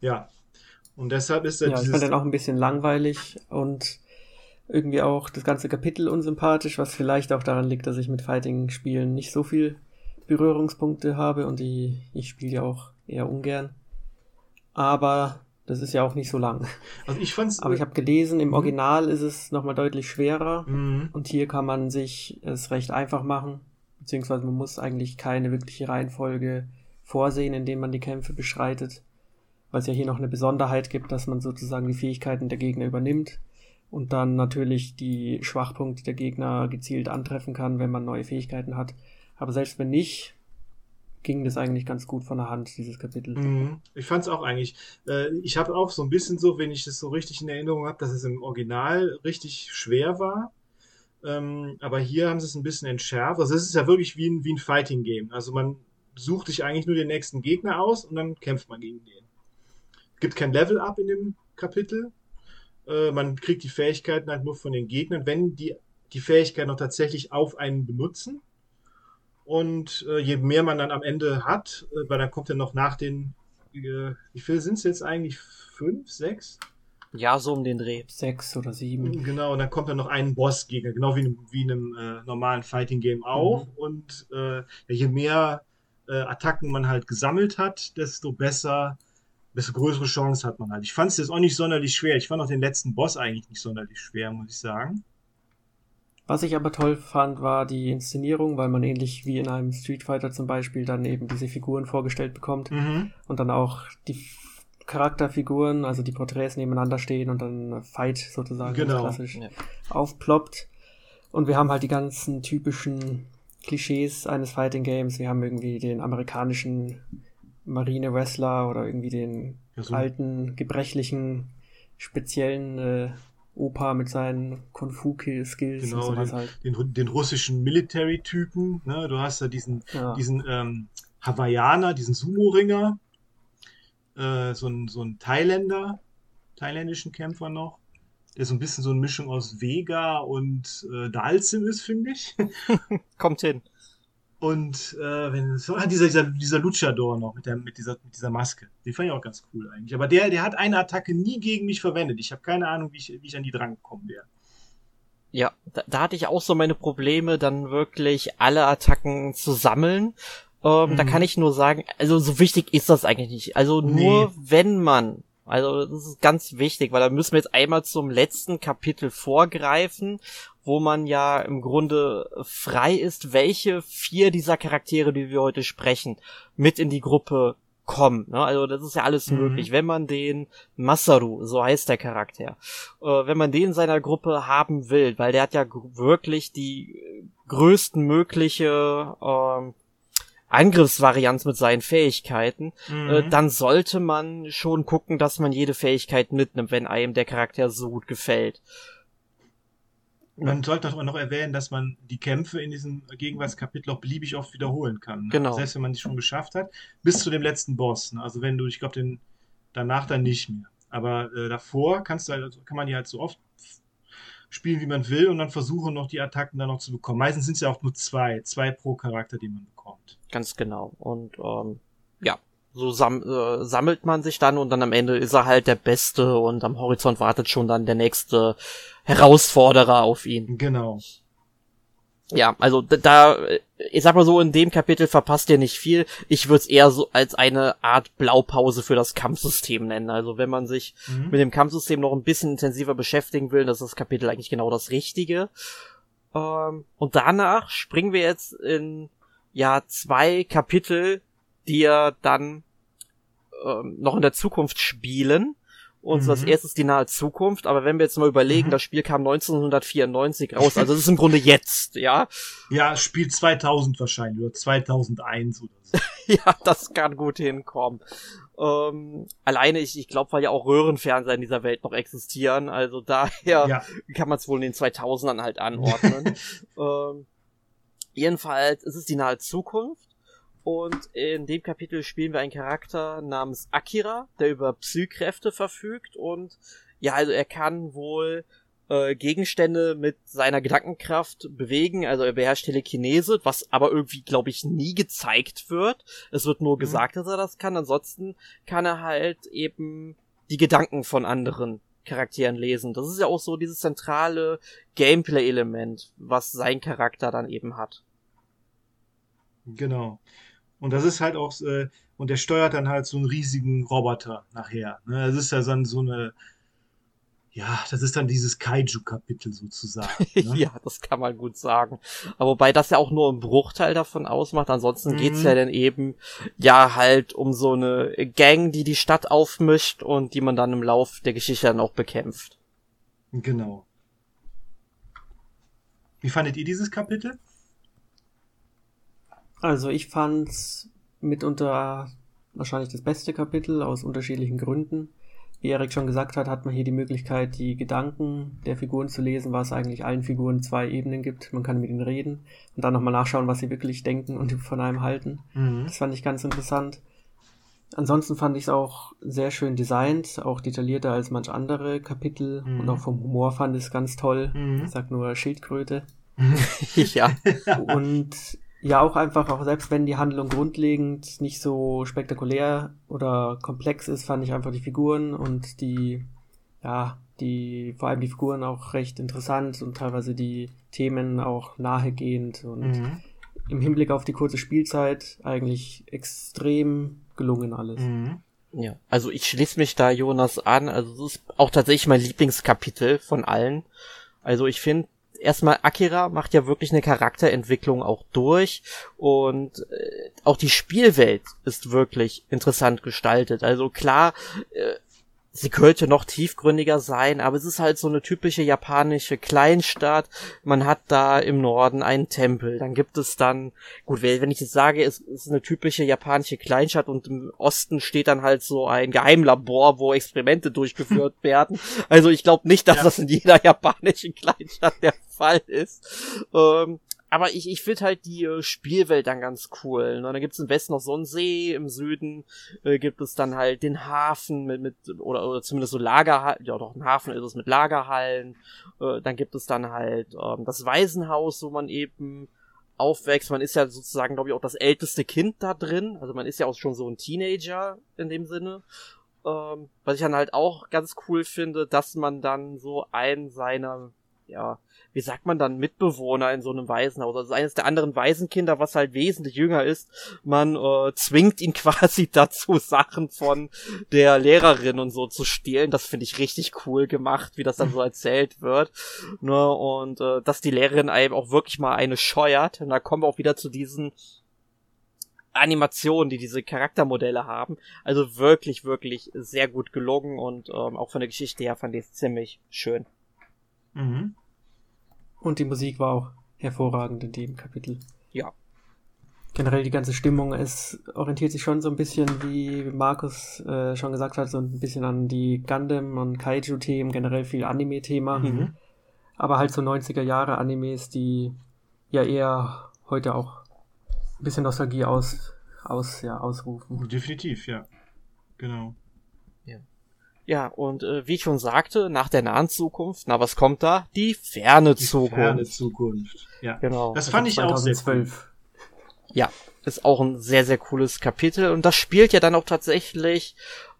Ja, und deshalb ist er ja, dieses... Ja, dann auch ein bisschen langweilig und irgendwie auch das ganze Kapitel unsympathisch, was vielleicht auch daran liegt, dass ich mit Fighting-Spielen nicht so viel Berührungspunkte habe und die, ich spiele ja auch eher ungern. Aber das ist ja auch nicht so lang. Also ich fand's. Aber ich habe gelesen, im Mhm. Original ist es nochmal deutlich schwerer Mhm. und hier kann man sich es recht einfach machen, beziehungsweise man muss eigentlich keine wirkliche Reihenfolge vorsehen, indem man die Kämpfe beschreitet, weil es ja hier noch eine Besonderheit gibt, dass man sozusagen die Fähigkeiten der Gegner übernimmt und dann natürlich die Schwachpunkte der Gegner gezielt antreffen kann, wenn man neue Fähigkeiten hat. Aber selbst wenn nicht, ging das eigentlich ganz gut von der Hand, dieses Kapitel. Mhm. Ich fand's auch eigentlich. Äh, ich habe auch so ein bisschen so, wenn ich das so richtig in Erinnerung habe, dass es im Original richtig schwer war. Ähm, aber hier haben sie es ein bisschen entschärft. Also es ist ja wirklich wie ein, wie ein Fighting Game. Also man sucht sich eigentlich nur den nächsten Gegner aus und dann kämpft man gegen den. Gibt kein Level Up in dem Kapitel. Äh, man kriegt die Fähigkeiten halt nur von den Gegnern, wenn die die Fähigkeit noch tatsächlich auf einen benutzen. Und äh, je mehr man dann am Ende hat, äh, weil dann kommt ja noch nach den, äh, wie viel sind es jetzt eigentlich? Fünf, sechs? Ja, so um den Dreh. Sechs oder sieben. Genau, und dann kommt dann noch ein Bossgegner, genau wie in, einem- wie in einem äh, normalen Fighting Game auch. Und äh, ja, je mehr äh, Attacken man halt gesammelt hat, desto besser, desto größere Chance hat man halt. Ich fand es jetzt auch nicht sonderlich schwer. Ich fand auch den letzten Boss eigentlich nicht sonderlich schwer, muss ich sagen. Was ich aber toll fand, war die Inszenierung, weil man ähnlich wie in einem Street Fighter zum Beispiel dann eben diese Figuren vorgestellt bekommt Mhm. und dann auch die Charakterfiguren, also die Porträts nebeneinander stehen und dann Fight sozusagen Genau. klassisch Ja. aufploppt. Und wir haben halt die ganzen typischen Klischees eines Fighting Games. Wir haben irgendwie den amerikanischen Marine-Wrestler oder irgendwie den Ja, so- alten, gebrechlichen, speziellen äh, Opa mit seinen Kung-Fu-Skills Genau, und sowas den, halt. den, den russischen Military-Typen. Ne? Du hast ja diesen, Ja. diesen ähm, Hawaiianer, diesen Sumo-Ringer, äh, so ein, so ein Thailänder, thailändischen Kämpfer noch, der so ein bisschen so eine Mischung aus Vega und äh, Dalsim ist, finde ich. Kommt hin. Und äh, wenn so, ah, dieser, dieser, dieser Luchador noch mit, der, mit, dieser, mit dieser Maske. Die fand ich auch ganz cool eigentlich. Aber der, der hat eine Attacke nie gegen mich verwendet. Ich habe keine Ahnung, wie ich, wie ich an die dran gekommen wäre. Ja, da, da hatte ich auch so meine Probleme, dann wirklich alle Attacken zu sammeln. Ähm, Da Mhm. kann ich nur sagen, also so wichtig ist das eigentlich nicht. Also nur wenn man, also das ist ganz wichtig, weil da müssen wir jetzt einmal zum letzten Kapitel vorgreifen, wo man ja im Grunde frei ist, welche vier dieser Charaktere, die wir heute sprechen, mit in die Gruppe kommen. Ne? Also das ist ja alles Mhm. möglich. Wenn man den Masaru, so heißt der Charakter, äh, wenn man den in seiner Gruppe haben will, weil der hat ja wirklich die äh, größten mögliche ähm, Angriffsvarianz mit seinen Fähigkeiten, äh, Mhm. dann sollte man schon gucken, dass man jede Fähigkeit mitnimmt, wenn einem der Charakter so gut gefällt. Man sollte auch noch erwähnen, dass man die Kämpfe in diesem Gegenwartskapitel auch beliebig oft wiederholen kann. Ne? Genau. Selbst wenn man die schon geschafft hat, bis zu dem letzten Boss. Ne? Also wenn du, ich glaube, den danach dann nicht mehr. Aber äh, davor kannst du halt, kann man die halt so oft spielen, wie man will und dann versuchen noch die Attacken dann noch zu bekommen. Meistens sind es ja auch nur zwei, zwei pro Charakter, die man bekommt. Ganz genau. Und ähm, ja, so sam äh, sammelt man sich dann und dann am Ende ist er halt der Beste und am Horizont wartet schon dann der nächste Herausforderer auf ihn. Genau. Ja, also da- ich sag mal so, in dem Kapitel verpasst ihr nicht viel. Ich würde es eher so als eine Art Blaupause für das Kampfsystem nennen. Also wenn man sich Mhm. mit dem Kampfsystem noch ein bisschen intensiver beschäftigen will, das ist das Kapitel eigentlich genau das Richtige. Ähm, und danach springen wir jetzt in ja zwei Kapitel, die ja dann ähm, noch in der Zukunft spielen. Und Mhm. das erste ist die nahe Zukunft, aber wenn wir jetzt mal überlegen, Mhm. das Spiel kam 1994 raus, also es ist im Grunde jetzt, ja. Ja, es spielt 2000 wahrscheinlich oder 2001 oder so. Ja, das kann gut hinkommen. Ähm, alleine, ich, ich glaube, weil ja auch Röhrenfernseher in dieser Welt noch existieren, also daher Ja. kann man es wohl in den 2000ern halt anordnen. ähm, jedenfalls, es ist die nahe Zukunft und in dem Kapitel spielen wir einen Charakter namens Akira, der über Psykräfte verfügt und ja, also er kann wohl äh, Gegenstände mit seiner Gedankenkraft bewegen, also er beherrscht Telekinese, was aber irgendwie, glaube ich, nie gezeigt wird. Es wird nur Mhm. gesagt, dass er das kann, ansonsten kann er halt eben die Gedanken von anderen Charakteren lesen. Das ist ja auch so dieses zentrale Gameplay-Element, was sein Charakter dann eben hat. Genau. Und das ist halt auch, äh, und der steuert dann halt so einen riesigen Roboter nachher. Ne? Das ist ja dann so eine, ja, das ist dann dieses Kaiju-Kapitel sozusagen. Ne? ja, das kann man gut sagen. Aber wobei das ja auch nur ein Bruchteil davon ausmacht. Ansonsten mhm. geht's ja dann eben, ja, halt um so eine Gang, die die Stadt aufmischt und die man dann im Lauf der Geschichte dann auch bekämpft. Genau. Wie fandet ihr dieses Kapitel? Also ich fand's mitunter wahrscheinlich das beste Kapitel aus unterschiedlichen Gründen. Wie Erik schon gesagt hat, hat man hier die Möglichkeit, die Gedanken der Figuren zu lesen, was eigentlich allen Figuren zwei Ebenen gibt. Man kann mit ihnen reden und dann nochmal nachschauen, was sie wirklich denken und von einem halten. Mhm. Das fand ich ganz interessant. Ansonsten fand ich es auch sehr schön designt, auch detaillierter als manch andere Kapitel mhm. und auch vom Humor fand ich es ganz toll. Mhm. Ich sag nur Schildkröte. ja. Und ja auch einfach, auch selbst wenn die Handlung grundlegend nicht so spektakulär oder komplex ist, fand ich einfach die Figuren und die, ja, die, vor allem die Figuren auch recht interessant und teilweise die Themen auch nahegehend und mhm. im Hinblick auf die kurze Spielzeit eigentlich extrem gelungen alles. Mhm. Ja, also ich schließe mich da Jonas an, also es ist auch tatsächlich mein Lieblingskapitel von allen. Also ich finde, erstmal Akira macht ja wirklich eine Charakterentwicklung auch durch und äh, auch die Spielwelt ist wirklich interessant gestaltet. Also klar, äh, sie könnte noch tiefgründiger sein, aber es ist halt so eine typische japanische Kleinstadt. Man hat da im Norden einen Tempel, dann gibt es dann, gut, wenn ich jetzt sage, es ist eine typische japanische Kleinstadt und im Osten steht dann halt so ein Geheimlabor, wo Experimente durchgeführt werden. Also ich glaube nicht, dass ja. das in jeder japanischen Kleinstadt der Fall ist. Ähm, aber ich, ich finde halt die äh, Spielwelt dann ganz cool. Ne? Da gibt's im Westen noch so einen See, im Süden äh, gibt es dann halt den Hafen mit, mit oder, oder zumindest so Lagerhallen, ja doch, ein Hafen ist es mit Lagerhallen. Äh, dann gibt es dann halt ähm, das Waisenhaus, wo man eben aufwächst. Man ist ja sozusagen, glaube ich, auch das älteste Kind da drin. Also man ist ja auch schon so ein Teenager in dem Sinne. Ähm, was ich dann halt auch ganz cool finde, dass man dann so einen seiner, ja, wie sagt man dann, Mitbewohner in so einem Waisenhaus. Also eines der anderen Waisenkinder, was halt wesentlich jünger ist. Man äh, zwingt ihn quasi dazu, Sachen von der Lehrerin und so zu stehlen. Das finde ich richtig cool gemacht, wie das dann so erzählt wird. Ne? Und äh, dass die Lehrerin einem auch wirklich mal eine scheuert. Und da kommen wir auch wieder zu diesen Animationen, die diese Charaktermodelle haben. Also wirklich, wirklich sehr gut gelungen und ähm, auch von der Geschichte her fand ich es ziemlich schön. Mhm. Und die Musik war auch hervorragend in dem Kapitel. Ja. Generell die ganze Stimmung, es orientiert sich schon so ein bisschen, wie Markus äh, schon gesagt hat, so ein bisschen an die Gundam- und Kaiju-Themen, generell viel Anime-Thema. Mhm. Aber halt so 90er Jahre Animes, die ja eher heute auch ein bisschen Nostalgie aus, aus, ja, ausrufen. Definitiv, ja. Genau. Ja, und äh, wie ich schon sagte, nach der nahen Zukunft, na was kommt da? Die ferne Die Zukunft. Ferne Zukunft. Ja. Genau. Das fand also ich 2012. auch sehr cool. Ja, ist auch ein sehr, sehr cooles Kapitel. Und das spielt ja dann auch tatsächlich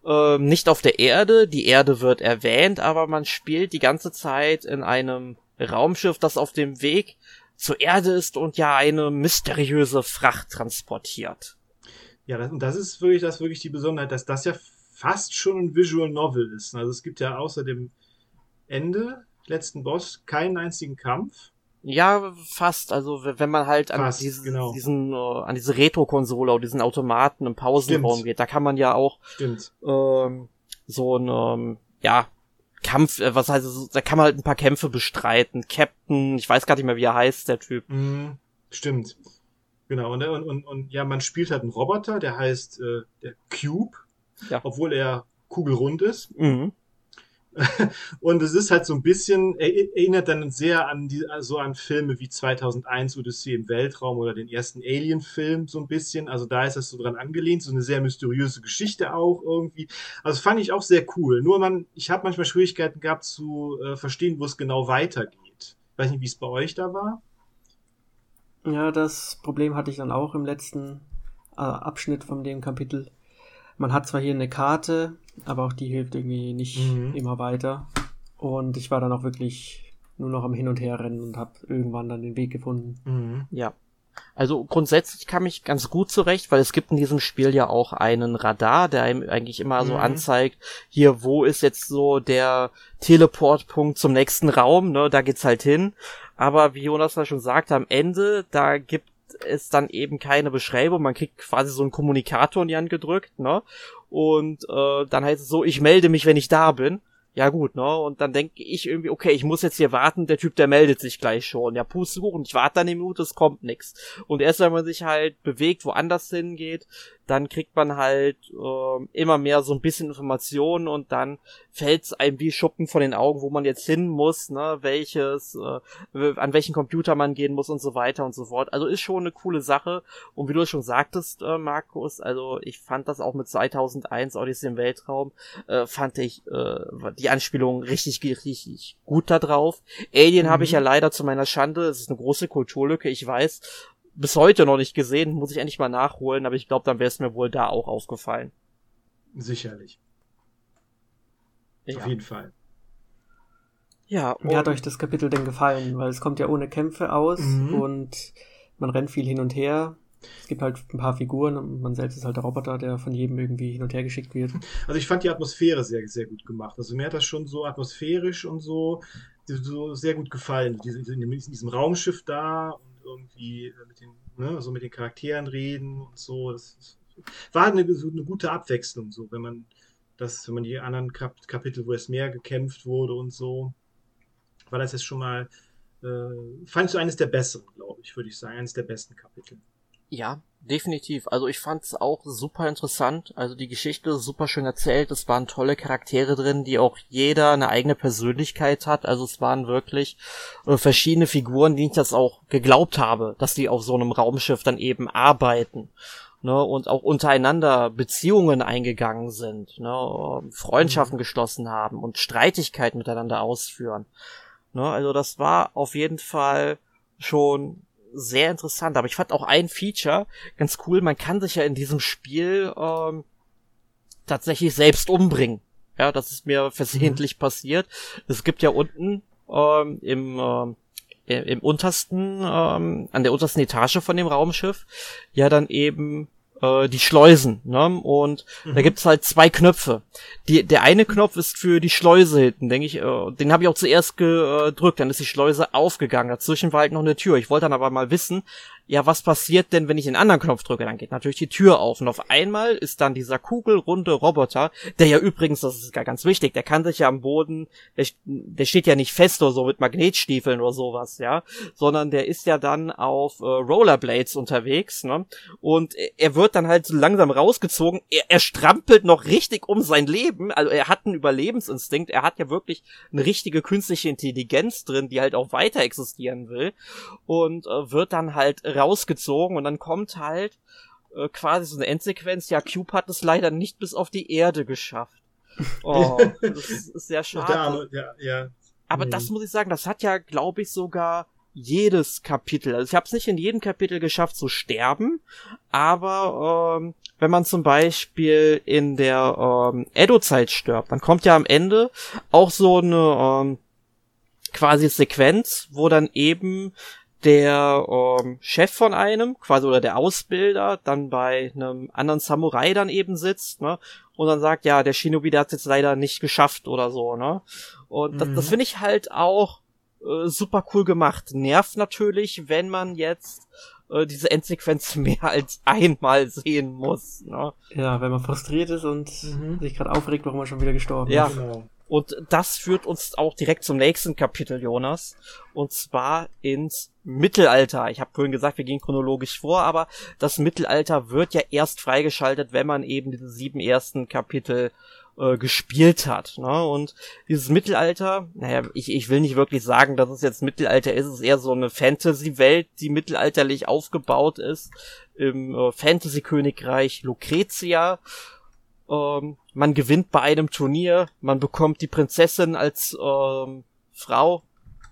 äh, nicht auf der Erde. Die Erde wird erwähnt, aber man spielt die ganze Zeit in einem Raumschiff, das auf dem Weg zur Erde ist und ja eine mysteriöse Fracht transportiert. Ja, das, und das ist wirklich, das wirklich die Besonderheit, dass das ja fast schon ein Visual Novel ist. Also es gibt ja außer dem Ende, letzten Boss, keinen einzigen Kampf. Ja, fast. Also wenn man halt an fast, diesen, genau. diesen äh, an diese Retro-Konsole oder diesen Automaten im Pausenraum Stimmt. geht, da kann man ja auch ähm, so ein ähm, ja Kampf, äh, was heißt, da kann man halt ein paar Kämpfe bestreiten. Captain, ich weiß gar nicht mehr, wie er heißt, der Typ. Mm, stimmt. Genau, und, und, und, und ja, man spielt halt einen Roboter, der heißt äh, der Cube ja. obwohl er kugelrund ist. Mhm. Und es ist halt so ein bisschen, erinnert dann sehr an die, so an Filme wie 2001 Odyssee im Weltraum oder den ersten Alien-Film so ein bisschen. Also da ist das so dran angelehnt, so eine sehr mysteriöse Geschichte auch irgendwie. Also fand ich auch sehr cool. Nur man, ich habe manchmal Schwierigkeiten gehabt zu äh, verstehen, wo es genau weitergeht. weiß nicht, wie es bei euch da war. Ja, das Problem hatte ich dann auch im letzten äh, Abschnitt von dem Kapitel man hat zwar hier eine Karte, aber auch die hilft irgendwie nicht mhm. immer weiter. Und ich war dann auch wirklich nur noch am Hin und Her rennen und habe irgendwann dann den Weg gefunden. Mhm. Ja. Also grundsätzlich kam ich ganz gut zurecht, weil es gibt in diesem Spiel ja auch einen Radar, der einem eigentlich immer so mhm. anzeigt, hier, wo ist jetzt so der Teleportpunkt zum nächsten Raum, ne, da geht's halt hin. Aber wie Jonas da schon sagte, am Ende, da gibt es dann eben keine Beschreibung, man kriegt quasi so einen Kommunikator in die Hand gedrückt, ne? Und äh, dann heißt es so, ich melde mich, wenn ich da bin ja gut, ne? Und dann denke ich irgendwie, okay, ich muss jetzt hier warten, der Typ, der meldet sich gleich schon. Ja, Pustekuchen, ich warte dann eine Minute, es kommt nix. Und erst wenn man sich halt bewegt, woanders hingeht, dann kriegt man halt äh, immer mehr so ein bisschen Informationen und dann fällt es einem wie Schuppen von den Augen, wo man jetzt hin muss, ne, welches, äh, an welchen Computer man gehen muss und so weiter und so fort. Also ist schon eine coole Sache. Und wie du schon sagtest, äh, Markus, also ich fand das auch mit 2001 Odyssey im Weltraum, äh, fand ich äh, die Anspielung richtig, richtig gut da drauf. Alien mhm. habe ich ja leider zu meiner Schande, es ist eine große Kulturlücke, ich weiß, bis heute noch nicht gesehen, muss ich endlich mal nachholen, aber ich glaube, dann wäre es mir wohl da auch aufgefallen. Sicherlich. Ja. Auf jeden Fall. Ja. Wie hat euch das Kapitel denn gefallen? Weil es kommt ja ohne Kämpfe aus mhm. und man rennt viel hin und her. Es gibt halt ein paar Figuren und man selbst ist halt der Roboter, der von jedem irgendwie hin und her geschickt wird. Also ich fand die Atmosphäre sehr, sehr gut gemacht. Also mir hat das schon so atmosphärisch und so, so sehr gut gefallen. in diesem Raumschiff da irgendwie äh, mit den, ne, so mit den Charakteren reden und so. Das war eine, eine gute Abwechslung, so, wenn man das, wenn man die anderen Kap Kapitel, wo es mehr gekämpft wurde und so, war das jetzt schon mal, äh, fand du eines der besseren, glaube ich, würde ich sagen, eines der besten Kapitel. Ja, definitiv. Also ich fand's auch super interessant. Also die Geschichte ist super schön erzählt. Es waren tolle Charaktere drin, die auch jeder eine eigene Persönlichkeit hat. Also es waren wirklich äh, verschiedene Figuren, die ich das auch geglaubt habe, dass die auf so einem Raumschiff dann eben arbeiten. Ne, und auch untereinander Beziehungen eingegangen sind, ne, Freundschaften mhm. geschlossen haben und Streitigkeiten miteinander ausführen. Ne, also das war auf jeden Fall schon sehr interessant. Aber ich fand auch ein Feature ganz cool. Man kann sich ja in diesem Spiel ähm, tatsächlich selbst umbringen. Ja, das ist mir versehentlich mhm. passiert. Es gibt ja unten ähm, im ähm, im untersten, ähm, an der untersten Etage von dem Raumschiff, ja dann eben äh, die Schleusen, ne? Und mhm. da gibt's halt zwei Knöpfe. Die, der eine Knopf ist für die Schleuse hinten, denke ich, äh, den habe ich auch zuerst gedrückt, dann ist die Schleuse aufgegangen. Dazwischen war halt noch eine Tür. Ich wollte dann aber mal wissen, ja, was passiert denn, wenn ich den anderen Knopf drücke? Dann geht natürlich die Tür auf. Und auf einmal ist dann dieser kugelrunde Roboter, der ja übrigens, das ist gar ganz wichtig, der kann sich ja am Boden, der, der steht ja nicht fest oder so mit Magnetstiefeln oder sowas, ja, sondern der ist ja dann auf äh, Rollerblades unterwegs, ne? Und er wird dann halt so langsam rausgezogen, er, er strampelt noch richtig um sein Leben, also er hat einen Überlebensinstinkt, er hat ja wirklich eine richtige künstliche Intelligenz drin, die halt auch weiter existieren will. Und äh, wird dann halt rausgezogen und dann kommt halt äh, quasi so eine Endsequenz. Ja, Cube hat es leider nicht bis auf die Erde geschafft. Oh, das ist sehr schade. Ja, ja. Aber mhm. das muss ich sagen, das hat ja, glaube ich, sogar jedes Kapitel. Also ich habe es nicht in jedem Kapitel geschafft zu sterben, aber ähm, wenn man zum Beispiel in der ähm, Edo-Zeit stirbt, dann kommt ja am Ende auch so eine ähm, quasi Sequenz, wo dann eben der ähm, Chef von einem, quasi oder der Ausbilder, dann bei einem anderen Samurai dann eben sitzt, ne? Und dann sagt, ja, der Shinobi, der hat jetzt leider nicht geschafft oder so, ne? Und mhm. das, das mhm. finde ich halt auch äh, super cool gemacht. Nervt natürlich, wenn man jetzt äh, diese Endsequenz mehr als einmal sehen muss. Ne? Ja, wenn man frustriert ist und mhm. sich gerade aufregt, warum man schon wieder gestorben ja. ist. Ja, genau. Und das führt uns auch direkt zum nächsten Kapitel, Jonas. Und zwar ins Mittelalter. Ich habe vorhin gesagt, wir gehen chronologisch vor, aber das Mittelalter wird ja erst freigeschaltet, wenn man eben diese sieben ersten Kapitel äh, gespielt hat. Ne? Und dieses Mittelalter, naja, ich, ich will nicht wirklich sagen, dass es jetzt Mittelalter ist, es ist eher so eine Fantasy-Welt, die mittelalterlich aufgebaut ist. Im äh, Fantasy-Königreich Lucretia ähm, man gewinnt bei einem Turnier, man bekommt die Prinzessin als ähm, Frau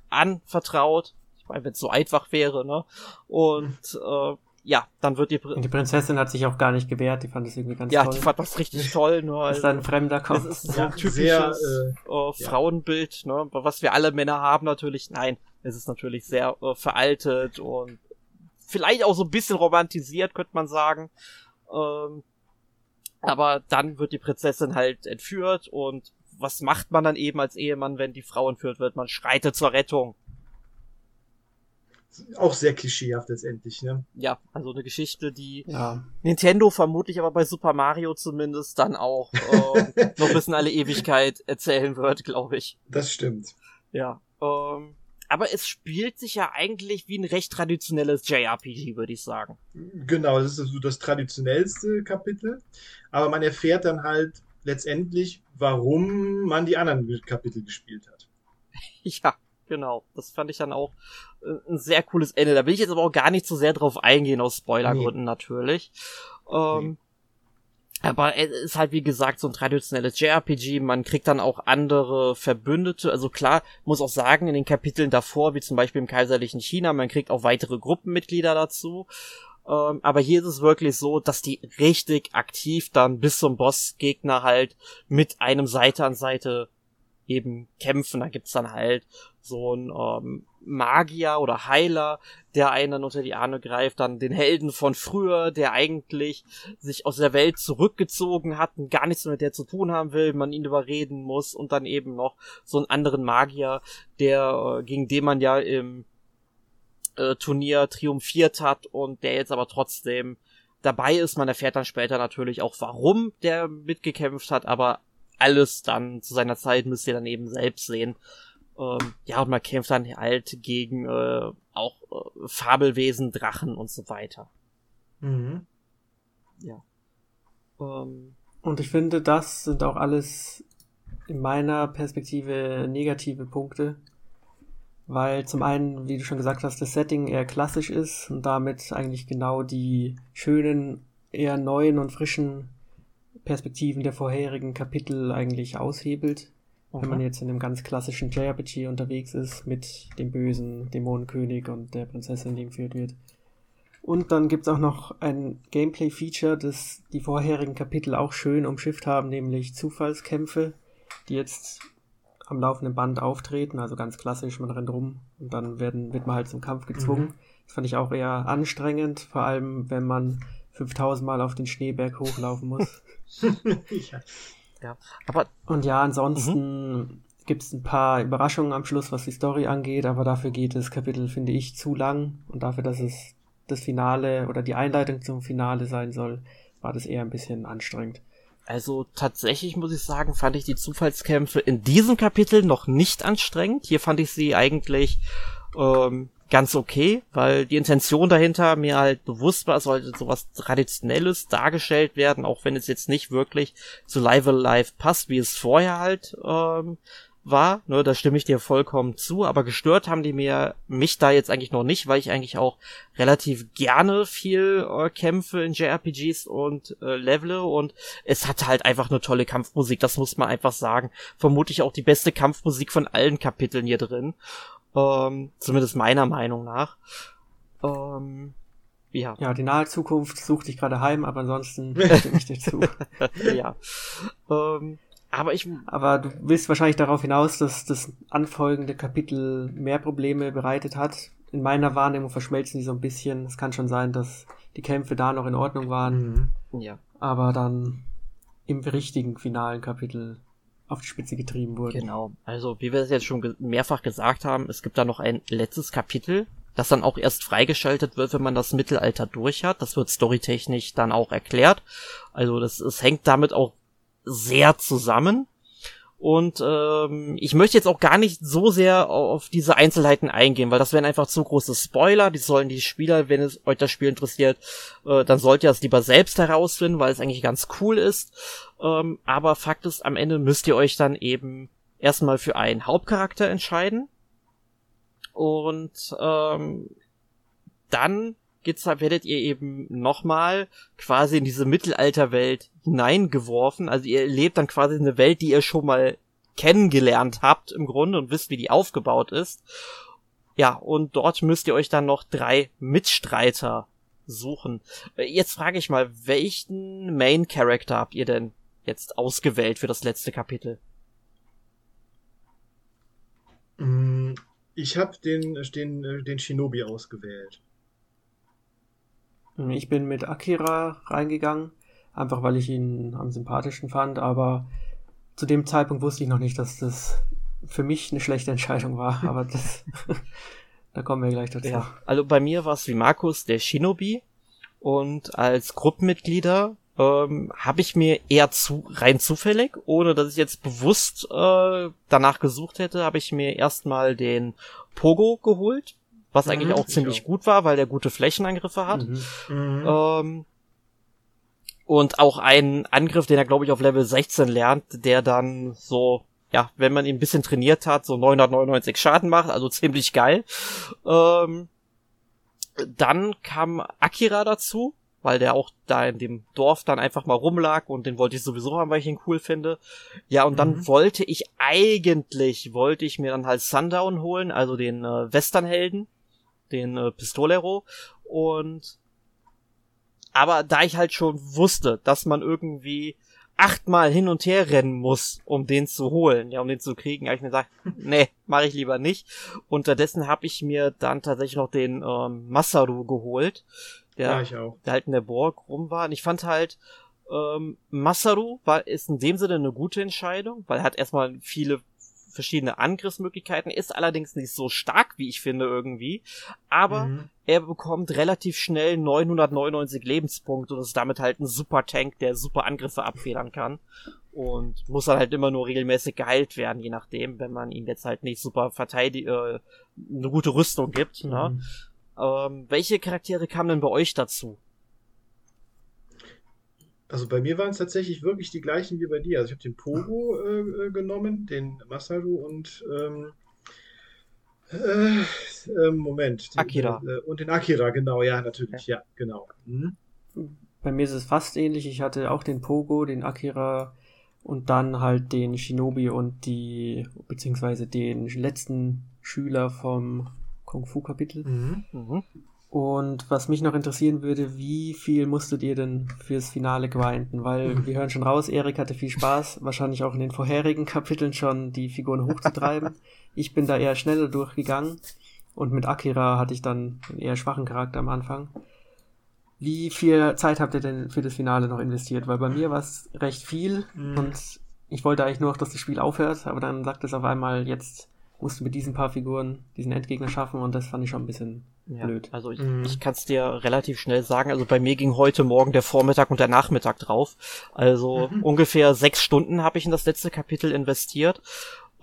anvertraut. Meine, wenn es so einfach wäre, ne? Und äh, ja, dann wird die, Pr Und die Prinzessin hat sich auch gar nicht gewehrt, die fand es irgendwie ganz ja, toll. die fand das richtig toll, nur dass also, da ein Fremder kommt. das ist so Ja, ein typisches sehr, äh, ja. Frauenbild, ne, was wir alle Männer haben natürlich. Nein, es ist natürlich sehr äh, veraltet und vielleicht auch so ein bisschen romantisiert, könnte man sagen. Ähm, aber dann wird die Prinzessin halt entführt und was macht man dann eben als Ehemann, wenn die Frau entführt wird? Man schreitet zur Rettung. Auch sehr klischeehaft letztendlich, ne? Ja, also eine Geschichte, die ja. Nintendo vermutlich aber bei Super Mario zumindest dann auch äh, noch bis in alle Ewigkeit erzählen wird, glaube ich. Das stimmt. Ja. Ähm, aber es spielt sich ja eigentlich wie ein recht traditionelles JRPG, würde ich sagen. Genau, das ist so das traditionellste Kapitel. Aber man erfährt dann halt letztendlich, warum man die anderen Kapitel gespielt hat. Ja, genau. Das fand ich dann auch äh, ein sehr cooles Ende. Da will ich jetzt aber auch gar nicht so sehr drauf eingehen, aus Spoilergründen natürlich. Ähm, Aber es ist halt, wie gesagt, so ein traditionelles JRPG. Man kriegt dann auch andere Verbündete. Also klar, muss auch sagen, in den Kapiteln davor, wie zum Beispiel im kaiserlichen China, man kriegt auch weitere Gruppenmitglieder dazu. Ähm, aber hier ist es wirklich so, dass die richtig aktiv dann bis zum Bossgegner halt mit einem Seite an Seite eben kämpfen. Da gibt's dann halt so ein ähm, Magier oder Heiler, der einen dann unter die Arme greift, dann den Helden von früher, der eigentlich sich aus der Welt zurückgezogen hat und gar nichts mehr mit der zu tun haben will, man ihn überreden muss und dann eben noch so einen anderen Magier, der äh, gegen den man ja im äh, Turnier triumphiert hat und der jetzt aber trotzdem dabei ist. Man erfährt dann später natürlich auch, warum der mitgekämpft hat, aber alles dann zu seiner Zeit müsst ihr dann eben selbst sehen. Ähm, ja, und man kämpft dann halt gegen äh, auch äh, Fabelwesen, Drachen und so weiter. Mhm. Ähm, Und ich finde, das sind auch alles in meiner Perspektive negative Punkte. Weil zum einen, wie du schon gesagt hast, das Setting eher klassisch ist und damit eigentlich genau die schönen, eher neuen und frischen Perspektiven der vorherigen Kapitel eigentlich aushebelt. Wenn man jetzt in einem ganz klassischen JRPG unterwegs ist mit dem bösen Dämonenkönig und der Prinzessin, die geführt wird. Und dann gibt's auch noch ein Gameplay-Feature, das die vorherigen Kapitel auch schön umschifft haben, nämlich Zufallskämpfe, die jetzt am laufenden Band auftreten, also ganz klassisch, man rennt rum und dann werden, wird man halt zum Kampf gezwungen. Mhm. Das fand ich auch eher anstrengend, vor allem wenn man 5000 Mal auf den Schneeberg hochlaufen muss. ja. Aber Und ja, ansonsten gibt's ein paar Überraschungen am Schluss, was die Story angeht, aber dafür geht das Kapitel, finde ich, zu lang. Und dafür, dass es das Finale oder die Einleitung zum Finale sein soll, war das eher ein bisschen anstrengend. Also tatsächlich muss ich sagen, fand ich die Zufallskämpfe in diesem Kapitel noch nicht anstrengend. Hier fand ich sie eigentlich ähm, ganz okay, weil die Intention dahinter mir halt bewusst war, es sollte sowas Traditionelles dargestellt werden, auch wenn es jetzt nicht wirklich zu Live Alive passt, wie es vorher halt ähm, war. Ne, da stimme ich dir vollkommen zu, aber gestört haben die mir mich da jetzt eigentlich noch nicht, weil ich eigentlich auch relativ gerne viel äh, kämpfe in JRPGs und äh, levele und es hatte halt einfach eine tolle Kampfmusik, das muss man einfach sagen. Vermutlich auch die beste Kampfmusik von allen Kapiteln hier drin. Ähm, zumindest meiner Meinung nach. Ähm, ja. Ja, die nahe Zukunft sucht dich gerade heim, aber ansonsten stimme ich dir zu. ja. Ähm, aber ich, Aber du willst wahrscheinlich darauf hinaus, dass das anfolgende Kapitel mehr Probleme bereitet hat. In meiner Wahrnehmung verschmelzen die so ein bisschen. Es kann schon sein, dass die Kämpfe da noch in Ordnung waren, Mhm. ja, aber dann im richtigen finalen Kapitel auf die Spitze getrieben wurden. genau. Also, wie wir es jetzt schon mehrfach gesagt haben, es gibt da noch ein letztes Kapitel, das dann auch erst freigeschaltet wird, wenn man das Mittelalter durch hat. Das wird storytechnisch dann auch erklärt. Also, das, es hängt damit auch sehr zusammen. Und ähm, ich möchte jetzt auch gar nicht so sehr auf diese Einzelheiten eingehen, weil das wären einfach zu große Spoiler. Die sollen die Spieler, wenn es euch das Spiel interessiert, äh, dann sollt ihr es lieber selbst herausfinden, weil es eigentlich ganz cool ist. Ähm, aber Fakt ist, am Ende müsst ihr euch dann eben erstmal für einen Hauptcharakter entscheiden. Und ähm, dann geht's, werdet ihr eben nochmal quasi in diese Mittelalterwelt hineingeworfen. Also ihr lebt dann quasi in eine Welt, die ihr schon mal kennengelernt habt im Grunde und wisst, wie die aufgebaut ist. Ja, und dort müsst ihr euch dann noch drei Mitstreiter suchen. Äh, jetzt frage ich mal, welchen Main Character habt ihr denn jetzt ausgewählt für das letzte Kapitel? Mm, ich habe den, den, den Shinobi ausgewählt. Ich bin mit Akira reingegangen, einfach weil ich ihn am sympathischen fand, aber zu dem Zeitpunkt wusste ich noch nicht, dass das für mich eine schlechte Entscheidung war, aber das, da kommen wir gleich dazu. Ja, also bei mir war es wie Markus der Shinobi und als Gruppenmitglieder ähm, habe ich mir eher zu rein zufällig, ohne dass ich jetzt bewusst äh, danach gesucht hätte, habe ich mir erstmal den Pogo geholt, was mhm, eigentlich auch ziemlich auch. gut war, weil der gute Flächenangriffe hat. Mhm. mhm. Ähm, und auch einen Angriff, den er glaube ich auf Level 16 lernt, der dann so ja, wenn man ihn ein bisschen trainiert hat, so 999 Schaden macht, also ziemlich geil. Ähm, dann kam Akira dazu, weil der auch da in dem Dorf dann einfach mal rumlag und den wollte ich sowieso haben, weil ich ihn cool finde. Ja, und dann mhm. wollte ich eigentlich, wollte ich mir dann halt Sundown holen, also den äh, Westernhelden, den äh, Pistolero und aber da ich halt schon wusste, dass man irgendwie achtmal hin und her rennen muss, um den zu holen, ja, um den zu kriegen, habe ich mir gesagt, nee, mache ich lieber nicht. Unterdessen habe ich mir dann tatsächlich noch den ähm, Masaru geholt, der, ja, der halt in der Burg rum war. Und ich fand halt, ähm, Masaru war, ist in dem Sinne eine gute Entscheidung, weil er hat erstmal viele verschiedene Angriffsmöglichkeiten, ist allerdings nicht so stark, wie ich finde irgendwie, aber mhm. er bekommt relativ schnell 999 Lebenspunkte und ist damit halt ein super Tank, der super Angriffe abfedern kann und muss dann halt immer nur regelmäßig geheilt werden, je nachdem, wenn man ihm jetzt halt nicht super verteidigt, äh, eine gute Rüstung gibt. Ne? Mhm. Ne? Ähm, welche Charaktere kamen denn bei euch dazu? Also bei mir waren es tatsächlich wirklich die gleichen wie bei dir. Also ich habe den Pogo äh, äh, genommen, den Masaru und ähm, äh, äh, Moment. Den, Akira. Äh, und den Akira, genau, ja, natürlich, ja, ja genau. Mhm. Bei mir ist es fast ähnlich. Ich hatte auch den Pogo, den Akira und dann halt den Shinobi und die, beziehungsweise den letzten Schüler vom Kung Fu Kapitel. Mhm. Mhm. Und was mich noch interessieren würde, wie viel musstet ihr denn fürs Finale grinden? Weil mhm. wir hören schon raus, Erik hatte viel Spaß, wahrscheinlich auch in den vorherigen Kapiteln schon die Figuren hochzutreiben. ich bin da eher schneller durchgegangen und mit Akira hatte ich dann einen eher schwachen Charakter am Anfang. Wie viel Zeit habt ihr denn für das Finale noch investiert? Weil bei mir war es recht viel mhm. und ich wollte eigentlich nur noch, dass das Spiel aufhört, aber dann sagt es auf einmal, jetzt musst du mit diesen paar Figuren diesen Endgegner schaffen und das fand ich schon ein bisschen ja, blöd. Also ich, mhm. ich kann es dir relativ schnell sagen. Also bei mir ging heute Morgen der Vormittag und der Nachmittag drauf. Also mhm. ungefähr sechs Stunden habe ich in das letzte Kapitel investiert.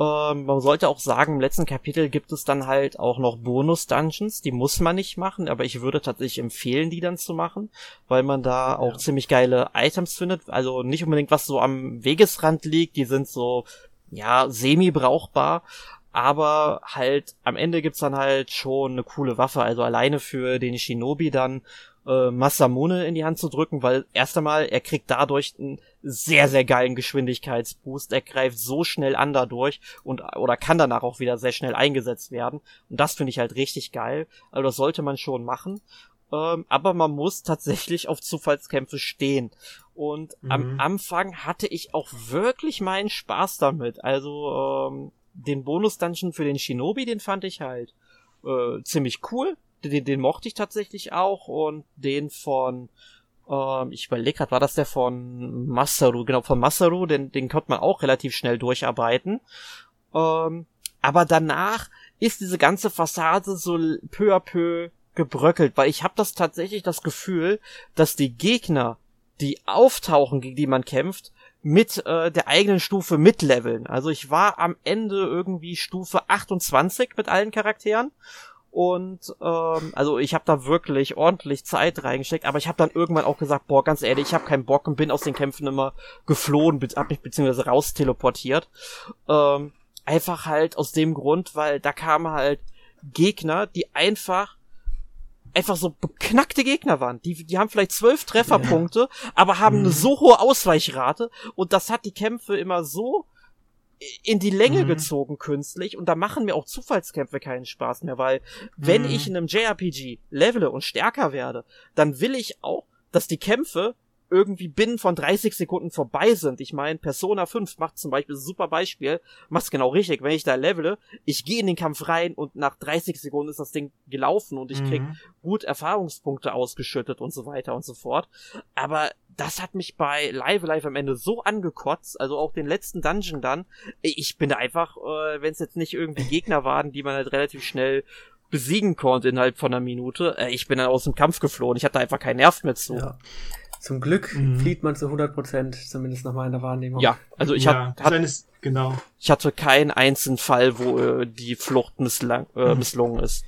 Ähm, man sollte auch sagen, im letzten Kapitel gibt es dann halt auch noch Bonus-Dungeons, die muss man nicht machen, aber ich würde tatsächlich empfehlen, die dann zu machen, weil man da auch ja. ziemlich geile Items findet. Also nicht unbedingt was so am Wegesrand liegt, die sind so ja, semi-brauchbar, aber halt am Ende gibt's dann halt schon eine coole Waffe. Also alleine für den Shinobi dann äh, Masamune in die Hand zu drücken, weil erst einmal er kriegt dadurch einen sehr sehr geilen Geschwindigkeitsboost. Er greift so schnell an dadurch und oder kann danach auch wieder sehr schnell eingesetzt werden. Und das finde ich halt richtig geil. Also das sollte man schon machen. Ähm, aber man muss tatsächlich auf Zufallskämpfe stehen. Und mhm. am Anfang hatte ich auch wirklich meinen Spaß damit. Also ähm, den Bonus-Dungeon für den Shinobi, den fand ich halt äh, ziemlich cool. Den, den mochte ich tatsächlich auch. Und den von, ähm, ich überlege gerade, war das der von Masaru? Genau, von Masaru, den, den konnte man auch relativ schnell durcharbeiten. Ähm, aber danach ist diese ganze Fassade so peu à peu gebröckelt, weil ich habe das tatsächlich das Gefühl, dass die Gegner, die auftauchen, gegen die man kämpft, mit äh, der eigenen Stufe mitleveln. Also ich war am Ende irgendwie Stufe 28 mit allen Charakteren und ähm, also ich habe da wirklich ordentlich Zeit reingesteckt, aber ich habe dann irgendwann auch gesagt, boah, ganz ehrlich, ich habe keinen Bock und bin aus den Kämpfen immer geflohen, hab mich beziehungsweise raus. Ähm, einfach halt aus dem Grund, weil da kamen halt Gegner, die einfach einfach so beknackte Gegner waren. Die, die haben vielleicht zwölf Trefferpunkte, aber haben mhm. eine so hohe Ausweichrate und das hat die Kämpfe immer so in die Länge mhm. gezogen künstlich und da machen mir auch Zufallskämpfe keinen Spaß mehr, weil wenn mhm. ich in einem JRPG levele und stärker werde, dann will ich auch, dass die Kämpfe irgendwie binnen von 30 Sekunden vorbei sind. Ich meine, Persona 5 macht zum Beispiel ein super Beispiel, macht's genau richtig. Wenn ich da levele, ich gehe in den Kampf rein und nach 30 Sekunden ist das Ding gelaufen und ich krieg mhm. gut Erfahrungspunkte ausgeschüttet und so weiter und so fort. Aber das hat mich bei Live Live am Ende so angekotzt, also auch den letzten Dungeon dann. Ich bin da einfach, äh, wenn es jetzt nicht irgendwie Gegner waren, die man halt relativ schnell besiegen konnte innerhalb von einer Minute, äh, ich bin dann aus dem Kampf geflohen. Ich hatte einfach keinen Nerv mehr zu. Ja. Zum Glück mhm. flieht man zu 100 Prozent, zumindest nach meiner Wahrnehmung. Ja, also ich, ja, hat, hat, genau. ich hatte keinen einzigen Fall, wo äh, die Flucht misslang, äh, mhm. misslungen ist.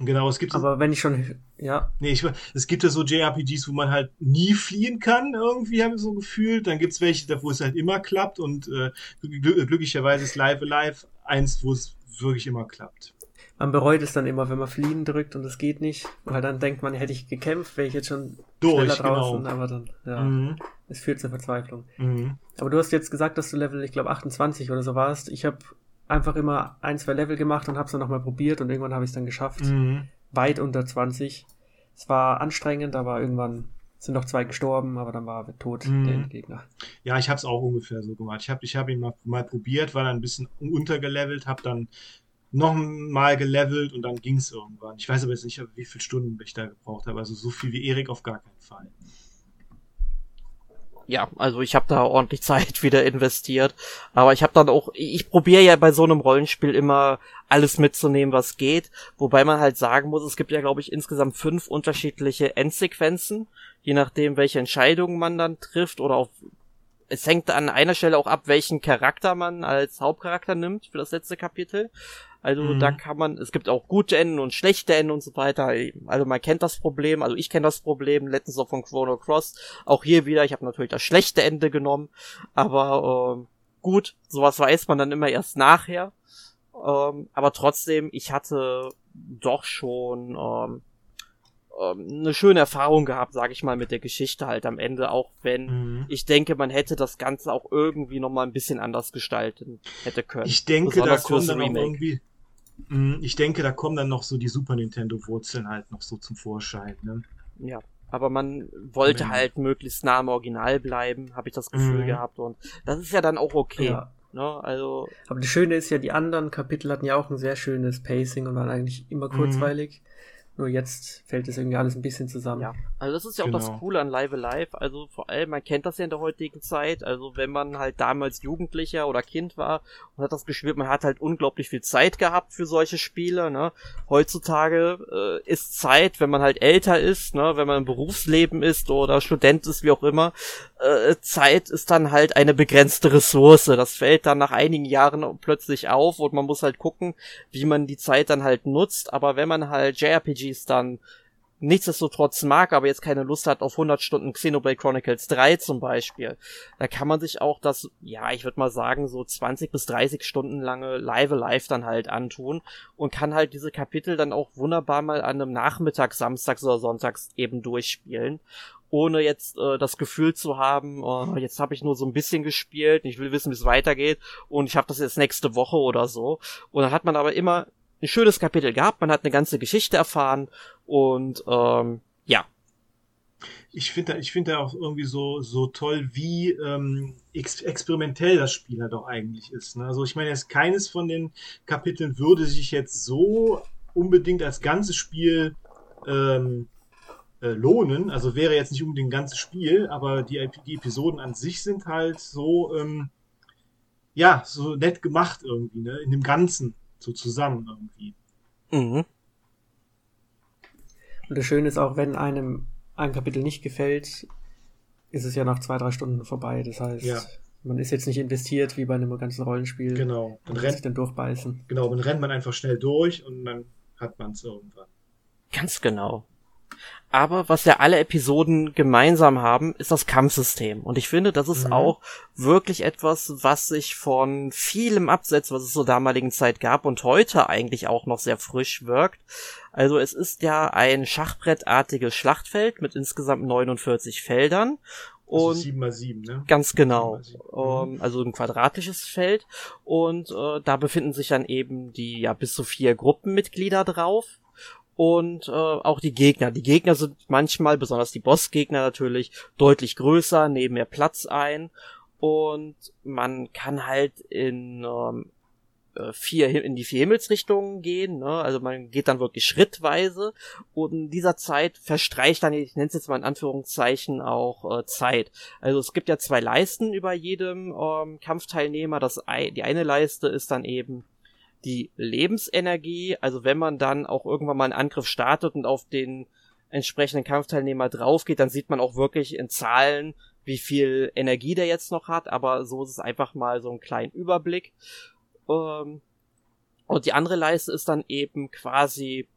Genau, es gibt. Aber wenn ich schon, ja. Nee, ich, es gibt ja so JRPGs, wo man halt nie fliehen kann, irgendwie, habe ich so gefühlt. Dann gibt's welche, wo es halt immer klappt und äh, glücklicherweise ist Live Alive eins, wo es wirklich immer klappt man bereut es dann immer, wenn man fliehen drückt und es geht nicht, weil dann denkt man, hätte ich gekämpft, wäre ich jetzt schon Durch, schneller draußen, genau. aber dann, ja, mhm. es führt zur Verzweiflung. Mhm. Aber du hast jetzt gesagt, dass du Level, ich glaube 28 oder so warst. Ich habe einfach immer ein, zwei Level gemacht und habe es dann nochmal probiert und irgendwann habe ich es dann geschafft. Mhm. Weit unter 20. Es war anstrengend, aber irgendwann sind noch zwei gestorben, aber dann war er tot, mhm. der Endgegner. Ja, ich habe es auch ungefähr so gemacht. Ich habe ich hab ihn mal, mal probiert, war dann ein bisschen untergelevelt, habe dann nochmal gelevelt und dann ging es irgendwann. Ich weiß aber jetzt nicht, wie viele Stunden ich da gebraucht habe. Also so viel wie Erik auf gar keinen Fall. Ja, also ich habe da ordentlich Zeit wieder investiert, aber ich habe dann auch, ich probiere ja bei so einem Rollenspiel immer alles mitzunehmen, was geht, wobei man halt sagen muss, es gibt ja glaube ich insgesamt fünf unterschiedliche Endsequenzen, je nachdem welche Entscheidungen man dann trifft oder auf es hängt an einer Stelle auch ab, welchen Charakter man als Hauptcharakter nimmt für das letzte Kapitel. Also mhm. da kann man, es gibt auch gute Enden und schlechte Enden und so weiter. Also man kennt das Problem, also ich kenne das Problem, letztens auch von Chrono Cross. Auch hier wieder, ich habe natürlich das schlechte Ende genommen, aber äh, gut, sowas weiß man dann immer erst nachher. Ähm, aber trotzdem, ich hatte doch schon ähm, ähm, eine schöne Erfahrung gehabt, sage ich mal, mit der Geschichte halt am Ende, auch wenn mhm. ich denke, man hätte das Ganze auch irgendwie noch mal ein bisschen anders gestalten hätte können. Ich denke, da kommt dann auch irgendwie, mh, ich denke, da kommen dann noch so die Super Nintendo Wurzeln halt noch so zum Vorschein. Ne? Ja, aber man wollte mhm. halt möglichst nah am Original bleiben, habe ich das Gefühl mhm. gehabt und das ist ja dann auch okay. Ja. Ne, also. Aber das Schöne ist ja, die anderen Kapitel hatten ja auch ein sehr schönes Pacing und waren eigentlich immer mhm. Nur jetzt fällt es irgendwie alles ein bisschen zusammen. Ja, also das ist ja auch genau. das Coole an Live Alive. Also vor allem, man kennt das ja in der heutigen Zeit. Also wenn man halt damals Jugendlicher oder Kind war und hat das gespielt, man hat halt unglaublich viel Zeit gehabt für solche Spiele. Ne? Heutzutage äh, ist Zeit, wenn man halt älter ist, ne? wenn man im Berufsleben ist oder Student ist, wie auch immer, äh, Zeit ist dann halt eine begrenzte Ressource. Das fällt dann nach einigen Jahren plötzlich auf und man muss halt gucken, wie man die Zeit dann halt nutzt. Aber wenn man halt JRPGs dann nichtsdestotrotz mag, aber jetzt keine Lust hat auf 100 Stunden Xenoblade Chronicles 3 zum Beispiel, da kann man sich auch das, ja, ich würde mal sagen, so 20 bis 30 Stunden lange Live Live dann halt antun und kann halt diese Kapitel dann auch wunderbar mal an einem Nachmittag, Samstags oder Sonntags eben durchspielen ohne jetzt äh, das Gefühl zu haben, oh, jetzt habe ich nur so ein bisschen gespielt, ich will wissen, wie es weitergeht und ich habe das jetzt nächste Woche oder so. Und dann hat man aber immer ein schönes Kapitel gehabt, man hat eine ganze Geschichte erfahren und ähm, ja. Ich finde ich finde auch irgendwie so, so toll, wie ähm, ex experimentell das Spiel halt auch eigentlich ist. Ne? Also ich meine, jetzt keines von den Kapiteln würde sich jetzt so unbedingt als ganzes Spiel ähm, äh, lohnen. Also wäre jetzt nicht unbedingt ein ganzes Spiel, aber die, die Episoden an sich sind halt so, ähm, ja, so nett gemacht irgendwie, ne? In dem Ganzen, so zusammen irgendwie. Mhm. Und das Schöne ist auch, wenn einem ein Kapitel nicht gefällt, ist es ja nach zwei, drei Stunden vorbei. Das heißt, ja. man ist jetzt nicht investiert wie bei einem ganzen Rollenspiel. Genau. Dann rennt sich dann durchbeißen. Genau, dann rennt man einfach schnell durch und dann hat man es irgendwann. Ganz genau. Aber was ja alle Episoden gemeinsam haben, ist das Kampfsystem. Und ich finde, das ist mhm. auch wirklich etwas, was sich von vielem absetzt, was es zur damaligen Zeit gab und heute eigentlich auch noch sehr frisch wirkt. Also es ist ja ein schachbrettartiges Schlachtfeld mit insgesamt 49 Feldern Und also 7 x 7, ne? Ganz genau. 7 7. Mhm. also ein quadratisches Feld. Und äh, da befinden sich dann eben die ja bis zu vier Gruppenmitglieder drauf. Und äh, auch die Gegner. Die Gegner sind manchmal, besonders die Bossgegner natürlich, deutlich größer, nehmen mehr Platz ein. Und man kann halt in ähm, äh, vier in die vier Himmelsrichtungen gehen, ne? Also man geht dann wirklich schrittweise und in dieser Zeit verstreicht dann, ich nenne es jetzt mal in Anführungszeichen, auch äh, Zeit. Also es gibt ja zwei Leisten über jedem ähm, Kampfteilnehmer. Das die eine Leiste ist dann eben die Lebensenergie. Also wenn man dann auch irgendwann mal einen Angriff startet und auf den entsprechenden Kampfteilnehmer drauf geht, dann sieht man auch wirklich in Zahlen, wie viel Energie der jetzt noch hat. Aber so ist es einfach mal so ein kleinen Überblick. Ähm, und die andere Leiste ist dann eben quasi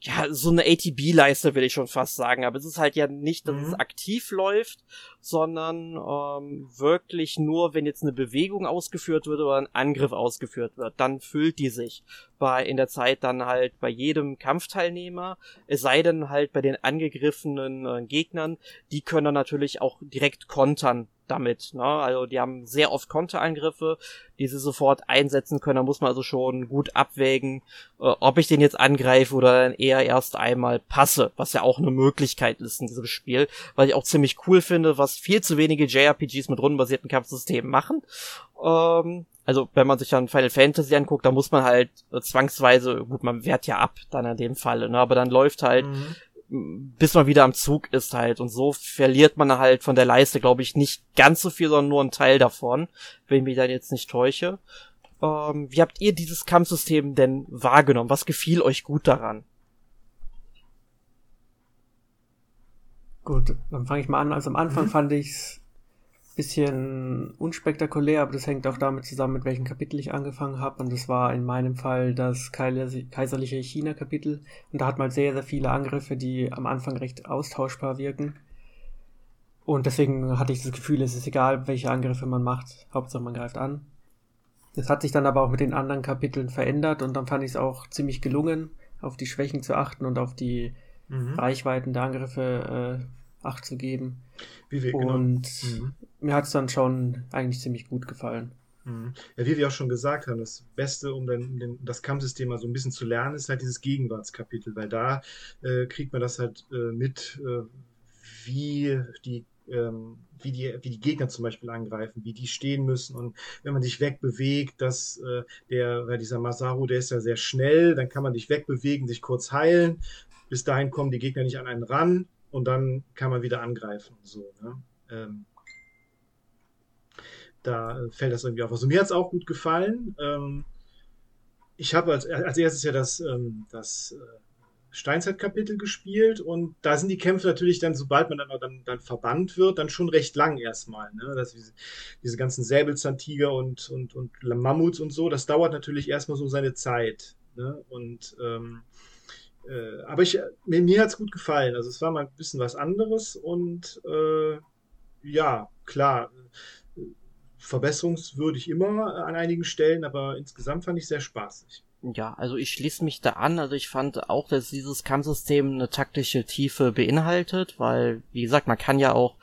ja, so eine ATB-Leiste will ich schon fast sagen, aber es ist halt ja nicht, dass mhm. es aktiv läuft, sondern ähm, wirklich nur, wenn jetzt eine Bewegung ausgeführt wird oder ein Angriff ausgeführt wird, dann füllt die sich bei in der Zeit dann halt bei jedem Kampfteilnehmer, es sei denn halt bei den angegriffenen äh, Gegnern, die können dann natürlich auch direkt kontern damit. Ne? Also die haben sehr oft Konterangriffe, die sie sofort einsetzen können. Da muss man also schon gut abwägen, äh, ob ich den jetzt angreife oder dann eher erst einmal passe, was ja auch eine Möglichkeit ist in diesem Spiel, weil ich auch ziemlich cool finde, was viel zu wenige JRPGs mit rundenbasierten Kampfsystemen machen. Ähm, also wenn man sich dann Final Fantasy anguckt, da muss man halt äh, zwangsweise, gut, man wehrt ja ab dann in dem Falle, ne? aber dann läuft halt mhm bis man wieder am Zug ist halt. Und so verliert man halt von der Leiste, glaube ich, nicht ganz so viel, sondern nur einen Teil davon, wenn ich mich dann jetzt nicht täusche. Ähm, wie habt ihr dieses Kampfsystem denn wahrgenommen? Was gefiel euch gut daran? Gut, dann fange ich mal an. Also am Anfang mhm. fand ich's bisschen unspektakulär, aber das hängt auch damit zusammen, mit welchem Kapitel ich angefangen habe. Und das war in meinem Fall das kaiserliche China-Kapitel. Und da hat man sehr, sehr viele Angriffe, die am Anfang recht austauschbar wirken. Und deswegen hatte ich das Gefühl, es ist egal, welche Angriffe man macht. Hauptsache man greift an. Das hat sich dann aber auch mit den anderen Kapiteln verändert und dann fand ich es auch ziemlich gelungen, auf die Schwächen zu achten und auf die mhm. Reichweiten der Angriffe äh, Acht zu geben. Wie wir, genau. Und mhm. mir hat es dann schon eigentlich ziemlich gut gefallen. Mhm. Ja, wie wir auch schon gesagt haben, das Beste, um dann den, das Kampfsystem mal so ein bisschen zu lernen, ist halt dieses Gegenwartskapitel, weil da äh, kriegt man das halt äh, mit, äh, wie die ähm, wie die, wie die Gegner zum Beispiel angreifen, wie die stehen müssen und wenn man sich wegbewegt, dass äh, der, weil dieser Masaru, der ist ja sehr schnell, dann kann man sich wegbewegen, sich kurz heilen. Bis dahin kommen die Gegner nicht an einen ran und dann kann man wieder angreifen. So, ne? ähm, da fällt das irgendwie auf. Also mir hat es auch gut gefallen. Ähm, ich habe als, als erstes ja das, ähm, das äh, Steinzeitkapitel gespielt und da sind die Kämpfe natürlich dann, sobald man dann, dann, dann verbannt wird, dann schon recht lang erstmal. Ne? Das, diese, diese ganzen Säbelzahntiger und, und, und Mammuts und so, das dauert natürlich erstmal so seine Zeit. Ne? Und ähm, äh, aber ich, mir, mir hat es gut gefallen. Also es war mal ein bisschen was anderes und äh, ja, klar, verbesserungswürdig immer an einigen Stellen, aber insgesamt fand ich sehr spaßig. Ja, also ich schließe mich da an. Also ich fand auch, dass dieses Kampfsystem eine taktische Tiefe beinhaltet, weil, wie gesagt, man kann ja auch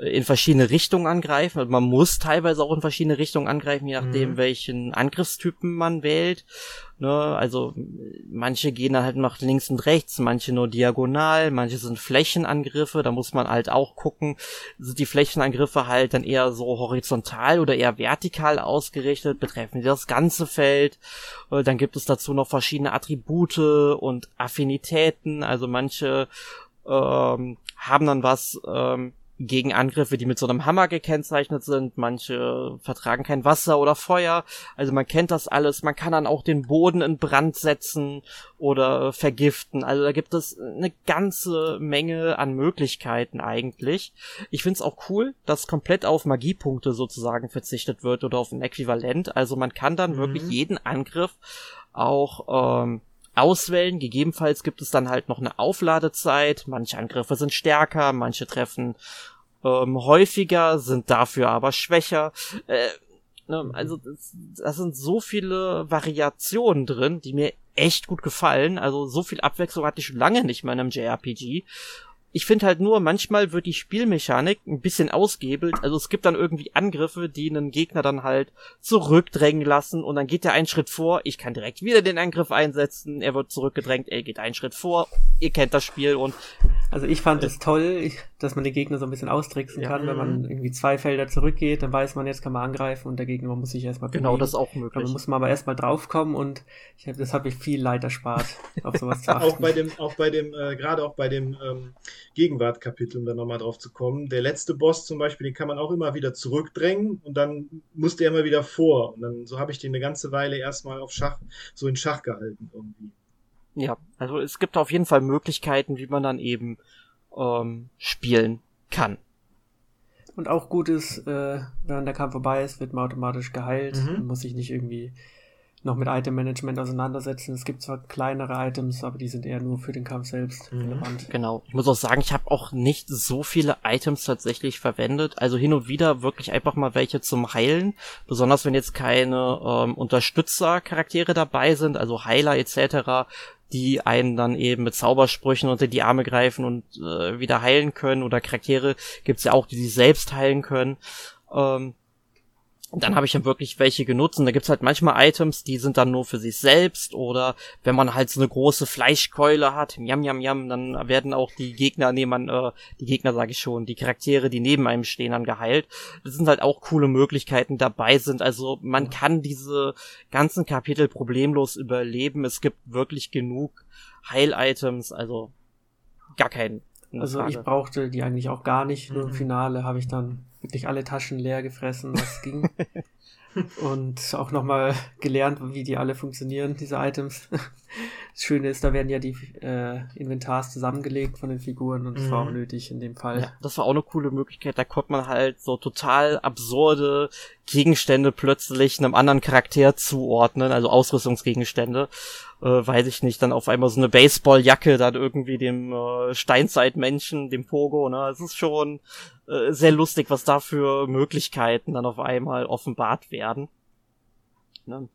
in verschiedene Richtungen angreifen. Also man muss teilweise auch in verschiedene Richtungen angreifen, je nachdem, mhm. welchen Angriffstypen man wählt. Ne? Also manche gehen dann halt nach links und rechts, manche nur diagonal, manche sind Flächenangriffe. Da muss man halt auch gucken, sind die Flächenangriffe halt dann eher so horizontal oder eher vertikal ausgerichtet, betreffen die das ganze Feld. Äh, dann gibt es dazu noch verschiedene Attribute und Affinitäten. Also manche ähm, haben dann was ähm, gegen Angriffe, die mit so einem Hammer gekennzeichnet sind. Manche vertragen kein Wasser oder Feuer. Also man kennt das alles. Man kann dann auch den Boden in Brand setzen oder vergiften. Also da gibt es eine ganze Menge an Möglichkeiten eigentlich. Ich find's auch cool, dass komplett auf Magiepunkte sozusagen verzichtet wird oder auf ein Äquivalent. Also man kann dann mhm. wirklich jeden Angriff auch ähm, auswählen. Gegebenenfalls gibt es dann halt noch eine Aufladezeit. Manche Angriffe sind stärker, manche treffen ähm, häufiger, sind dafür aber schwächer. Äh, ne, also das, sind so viele Variationen drin, die mir echt gut gefallen. Also so viel Abwechslung hatte ich schon lange nicht mehr in einem JRPG. Ich finde halt nur, manchmal wird die Spielmechanik ein bisschen ausgehebelt. Also es gibt dann irgendwie Angriffe, die einen Gegner dann halt zurückdrängen lassen und dann geht er einen Schritt vor. Ich kann direkt wieder den Angriff einsetzen. Er wird zurückgedrängt. Er geht einen Schritt vor. Ihr kennt das Spiel und also ich fand es toll, dass man den Gegner so ein bisschen austricksen kann. Wenn man mhm. irgendwie zwei Felder zurückgeht, dann weiß man, jetzt kann man angreifen und der Gegner muss sich erstmal Genau, das ist auch möglich. Dann muss man aber erstmal draufkommen und ich hab, das hat mich viel Leid erspart, auf sowas zu achten. auch bei dem, auch bei dem, äh, gerade auch bei dem ähm, Gegenwart-Kapitel, um da nochmal drauf zu kommen. Der letzte Boss zum Beispiel, den kann man auch immer wieder zurückdrängen und dann muss der immer wieder vor. Und dann so habe ich den eine ganze Weile erstmal auf Schach, so in Schach gehalten irgendwie. Ja, also es gibt auf jeden Fall Möglichkeiten, wie man dann eben ähm, spielen kann. Und auch gut ist, äh, wenn der Kampf vorbei ist, wird man automatisch geheilt. Mhm. muss sich nicht irgendwie noch mit Item-Management auseinandersetzen. Es gibt zwar kleinere Items, aber die sind eher nur für den Kampf selbst mhm. relevant. Genau. Ich muss auch sagen, ich habe auch nicht so viele Items tatsächlich verwendet. Also hin und wieder wirklich einfach mal welche zum Heilen. Besonders wenn jetzt keine ähm, Unterstützer-Charaktere dabei sind, also Heiler etc., die einen dann eben mit Zaubersprüchen unter die Arme greifen und äh, wieder heilen können. Oder Charaktere gibt's ja auch, die sich selbst heilen können. Ähm, dann habe ich dann wirklich welche genutzt und da gibt's halt manchmal Items, die sind dann nur für sich selbst oder wenn man halt so eine große Fleischkeule hat, jam jam jam, dann werden auch die Gegner neben äh, die Gegner sage ich schon, die Charaktere, die neben einem stehen, dann geheilt. Das sind halt auch coole Möglichkeiten dabei sind. Also man kann diese ganzen Kapitel problemlos überleben. Es gibt wirklich genug Heil-Items, also gar keinen. Also Frage. ich brauchte die eigentlich auch gar nicht. Nur im mhm. Finale habe ich dann wirklich alle Taschen leer gefressen, was ging. und auch nochmal gelernt, wie die alle funktionieren, diese Items. Das Schöne ist, da werden ja die äh, Inventars zusammengelegt von den Figuren und das mhm. war auch mhm. nötig in dem Fall. Ja, das war auch eine coole Möglichkeit. Da konnte man halt so total absurde Gegenstände plötzlich einem anderen Charakter zuordnen, also Ausrüstungsgegenstände. Äh, weiß ich nicht, dann auf einmal so eine Baseballjacke dann irgendwie dem äh, Steinzeitmenschen, dem Pogo, ne? Es ist schon äh, sehr lustig, was da für Möglichkeiten dann auf einmal offenbart werden. Ne?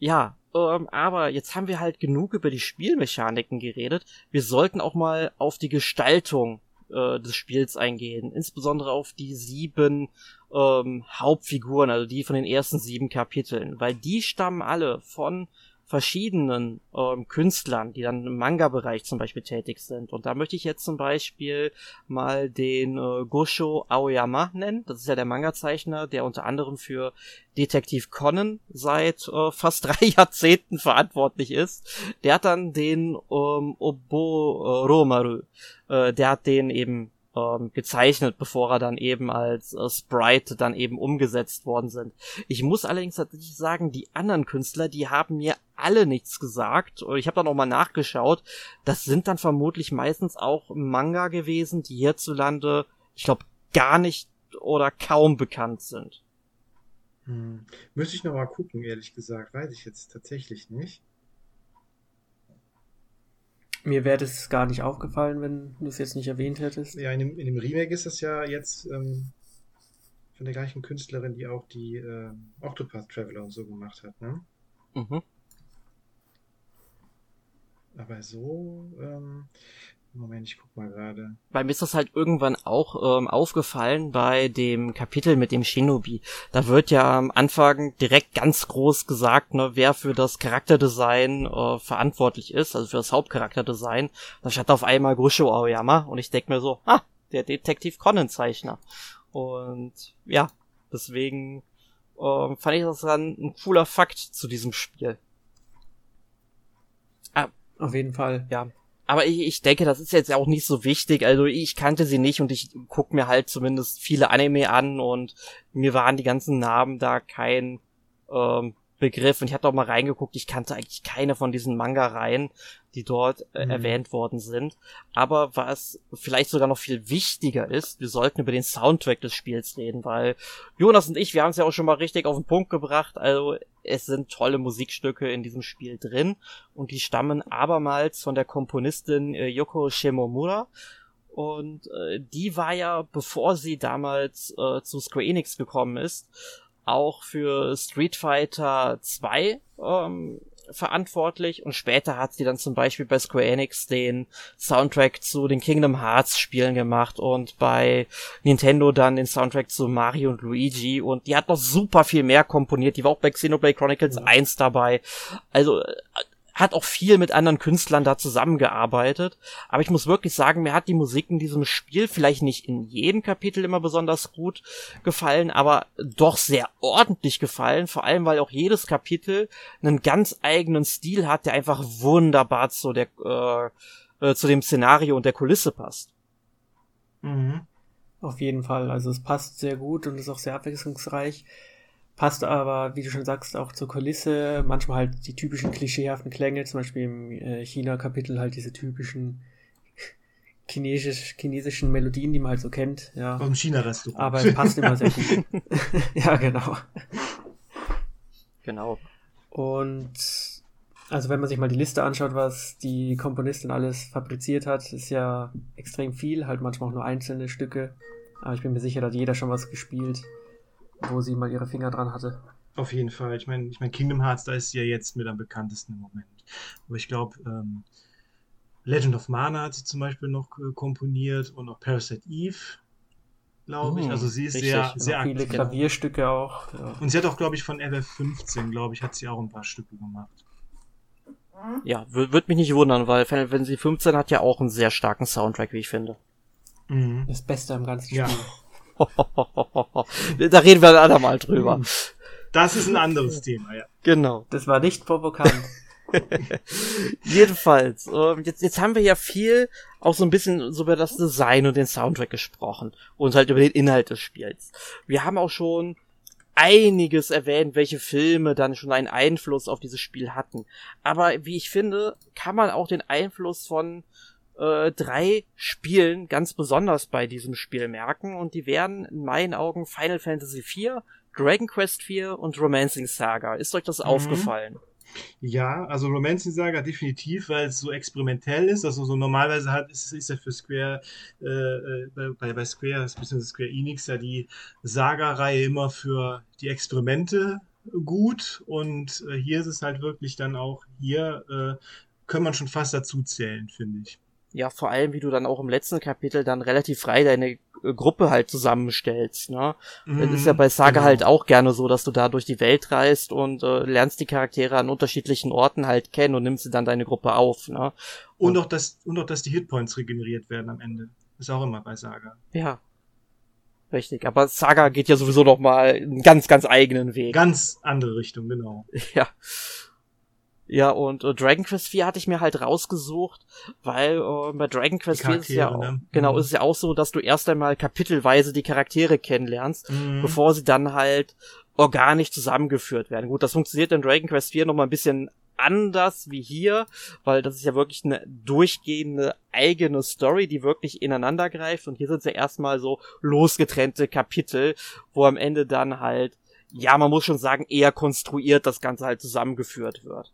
Ja, ähm, aber jetzt haben wir halt genug über die Spielmechaniken geredet. Wir sollten auch mal auf die Gestaltung äh, des Spiels eingehen. Insbesondere auf die sieben ähm, Hauptfiguren, also die von den ersten sieben Kapiteln. Weil die stammen alle von verschiedenen ähm, Künstlern, die dann im Manga-Bereich zum Beispiel tätig sind. Und da möchte ich jetzt zum Beispiel mal den äh, Gosho Aoyama nennen. Das ist ja der Manga-Zeichner, der unter anderem für Detektiv Conan seit äh, fast drei Jahrzehnten verantwortlich ist. Der hat dann den ähm, Obo äh, äh, der hat den eben ähm, gezeichnet, bevor er dann eben als äh, Sprite dann eben umgesetzt worden sind. Ich muss allerdings tatsächlich sagen, die anderen Künstler, die haben mir alle nichts gesagt. Ich habe dann auch mal nachgeschaut. Das sind dann vermutlich meistens auch Manga gewesen, die hierzulande, ich glaube, gar nicht oder kaum bekannt sind. Hm. Müsste ich noch mal gucken, ehrlich gesagt. Weiß ich jetzt tatsächlich nicht. Mir wäre das gar nicht aufgefallen, wenn du es jetzt nicht erwähnt hättest. Ja, in dem, in dem Remake ist es ja jetzt ähm, von der gleichen Künstlerin, die auch die äh, Octopath Traveler und so gemacht hat, ne? Mhm. Aber so, ähm, Moment, ich guck mal gerade. Bei mir ist das halt irgendwann auch ähm, aufgefallen bei dem Kapitel mit dem Shinobi. Da wird ja am Anfang direkt ganz groß gesagt, ne, wer für das Charakterdesign äh, verantwortlich ist, also für das Hauptcharakterdesign. Da stand auf einmal Gusho Aoyama und ich denk mir so, ah, der Detektiv Conan Zeichner. Und ja, deswegen äh, fand ich das dann ein cooler Fakt zu diesem Spiel. Ah, auf jeden Fall. Ja, aber ich, ich denke, das ist jetzt auch nicht so wichtig. Also ich kannte sie nicht und ich guck mir halt zumindest viele Anime an und mir waren die ganzen Namen da kein ähm, Begriff. Und ich hatte auch mal reingeguckt, ich kannte eigentlich keine von diesen Manga-Reihen, die dort äh, mhm. erwähnt worden sind. Aber was vielleicht sogar noch viel wichtiger ist, wir sollten über den Soundtrack des Spiels reden, weil Jonas und ich, wir haben es ja auch schon mal richtig auf den Punkt gebracht. Also es sind tolle Musikstücke in diesem Spiel drin und die stammen abermals von der Komponistin äh, Yoko Shimomura. Und äh, die war ja, bevor sie damals äh, zu Square Enix gekommen ist, auch für Street Fighter 2 ähm, verantwortlich und später hat sie dann zum Beispiel bei Square Enix den Soundtrack zu den Kingdom Hearts Spielen gemacht und bei Nintendo dann den Soundtrack zu Mario und Luigi und die hat noch super viel mehr komponiert. Die war auch bei Xenoblade Chronicles ja. 1 dabei. Also äh, hat auch viel mit anderen Künstlern da zusammengearbeitet. Aber ich muss wirklich sagen, mir hat die Musik in diesem Spiel vielleicht nicht in jedem Kapitel immer besonders gut gefallen, aber doch sehr ordentlich gefallen. Vor allem, weil auch jedes Kapitel einen ganz eigenen Stil hat, der einfach wunderbar zu der, äh, äh, zu dem Szenario und der Kulisse passt. Mhm. Auf jeden Fall. Also es passt sehr gut und ist auch sehr abwechslungsreich. Passt aber, wie du schon sagst, auch zur Kulisse. Manchmal halt die typischen klischeehaften Klänge, zum Beispiel im äh, China-Kapitel halt diese typischen chinesisch, chinesischen Melodien, die man halt so kennt. Ja. Dem China-Restaurant. Aber es passt immer sehr gut. ja, genau. Genau. Und also wenn man sich mal die Liste anschaut, was die Komponistin alles fabriziert hat, ist ja extrem viel, halt manchmal auch nur einzelne Stücke. Aber ich bin mir sicher, da hat jeder schon was gespielt wo sie mal ihre Finger dran hatte. Auf jeden Fall. Ich meine, ich mein, Kingdom Hearts, da ist sie ja jetzt mit am bekanntesten im Moment. Aber ich glaube, ähm, Legend of Mana hat sie zum Beispiel noch äh, komponiert und auch Parasite Eve, glaube ich. Hm, also sie ist richtig. sehr, sehr aktiv. Viele Klavierstücke auch. Ja. Und sie hat auch, glaube ich, von FF15, glaube ich, hat sie auch ein paar Stücke gemacht. Ja, würde mich nicht wundern, weil Final Fantasy 15 hat ja auch einen sehr starken Soundtrack, wie ich finde. Mhm. Das Beste am ganzen Spiel. Ja. da reden wir ein andermal drüber. Das ist ein anderes Thema, ja. Genau. Das war nicht provokant. Jedenfalls, ähm, jetzt, jetzt haben wir ja viel auch so ein bisschen so über das Design und den Soundtrack gesprochen und halt über den Inhalt des Spiels. Wir haben auch schon einiges erwähnt, welche Filme dann schon einen Einfluss auf dieses Spiel hatten. Aber wie ich finde, kann man auch den Einfluss von äh, drei Spielen ganz besonders bei diesem Spiel merken und die wären in meinen Augen Final Fantasy IV, Dragon Quest IV und Romancing Saga. Ist euch das mhm. aufgefallen? Ja, also Romancing Saga definitiv, weil es so experimentell ist. Also so normalerweise hat ist, ist ja für Square äh, äh bei, bei Square, bzw. Square Enix ja die Saga-Reihe immer für die Experimente gut und äh, hier ist es halt wirklich dann auch hier äh, kann man schon fast dazu zählen, finde ich ja, vor allem, wie du dann auch im letzten Kapitel dann relativ frei deine äh, Gruppe halt zusammenstellst, ne? Mhm, das ist ja bei Saga genau. halt auch gerne so, dass du da durch die Welt reist und äh, lernst die Charaktere an unterschiedlichen Orten halt kennen und nimmst sie dann deine Gruppe auf, ne? Und, und auch, dass, und auch, dass die Hitpoints regeneriert werden am Ende. Ist auch immer bei Saga. Ja. Richtig, aber Saga geht ja sowieso noch mal einen ganz, ganz eigenen Weg. Ganz andere Richtung, genau. Ja. Ja, und äh, Dragon Quest 4 hatte ich mir halt rausgesucht, weil äh, bei Dragon Quest 4 ist es ja auch, ne? genau, mhm. ist es ja auch so, dass du erst einmal kapitelweise die Charaktere kennenlernst, mhm. bevor sie dann halt organisch zusammengeführt werden. Gut, das funktioniert in Dragon Quest 4 nochmal ein bisschen anders wie hier, weil das ist ja wirklich eine durchgehende eigene Story, die wirklich ineinander greift und hier sind es ja erstmal so losgetrennte Kapitel, wo am Ende dann halt, ja, man muss schon sagen, eher konstruiert das Ganze halt zusammengeführt wird.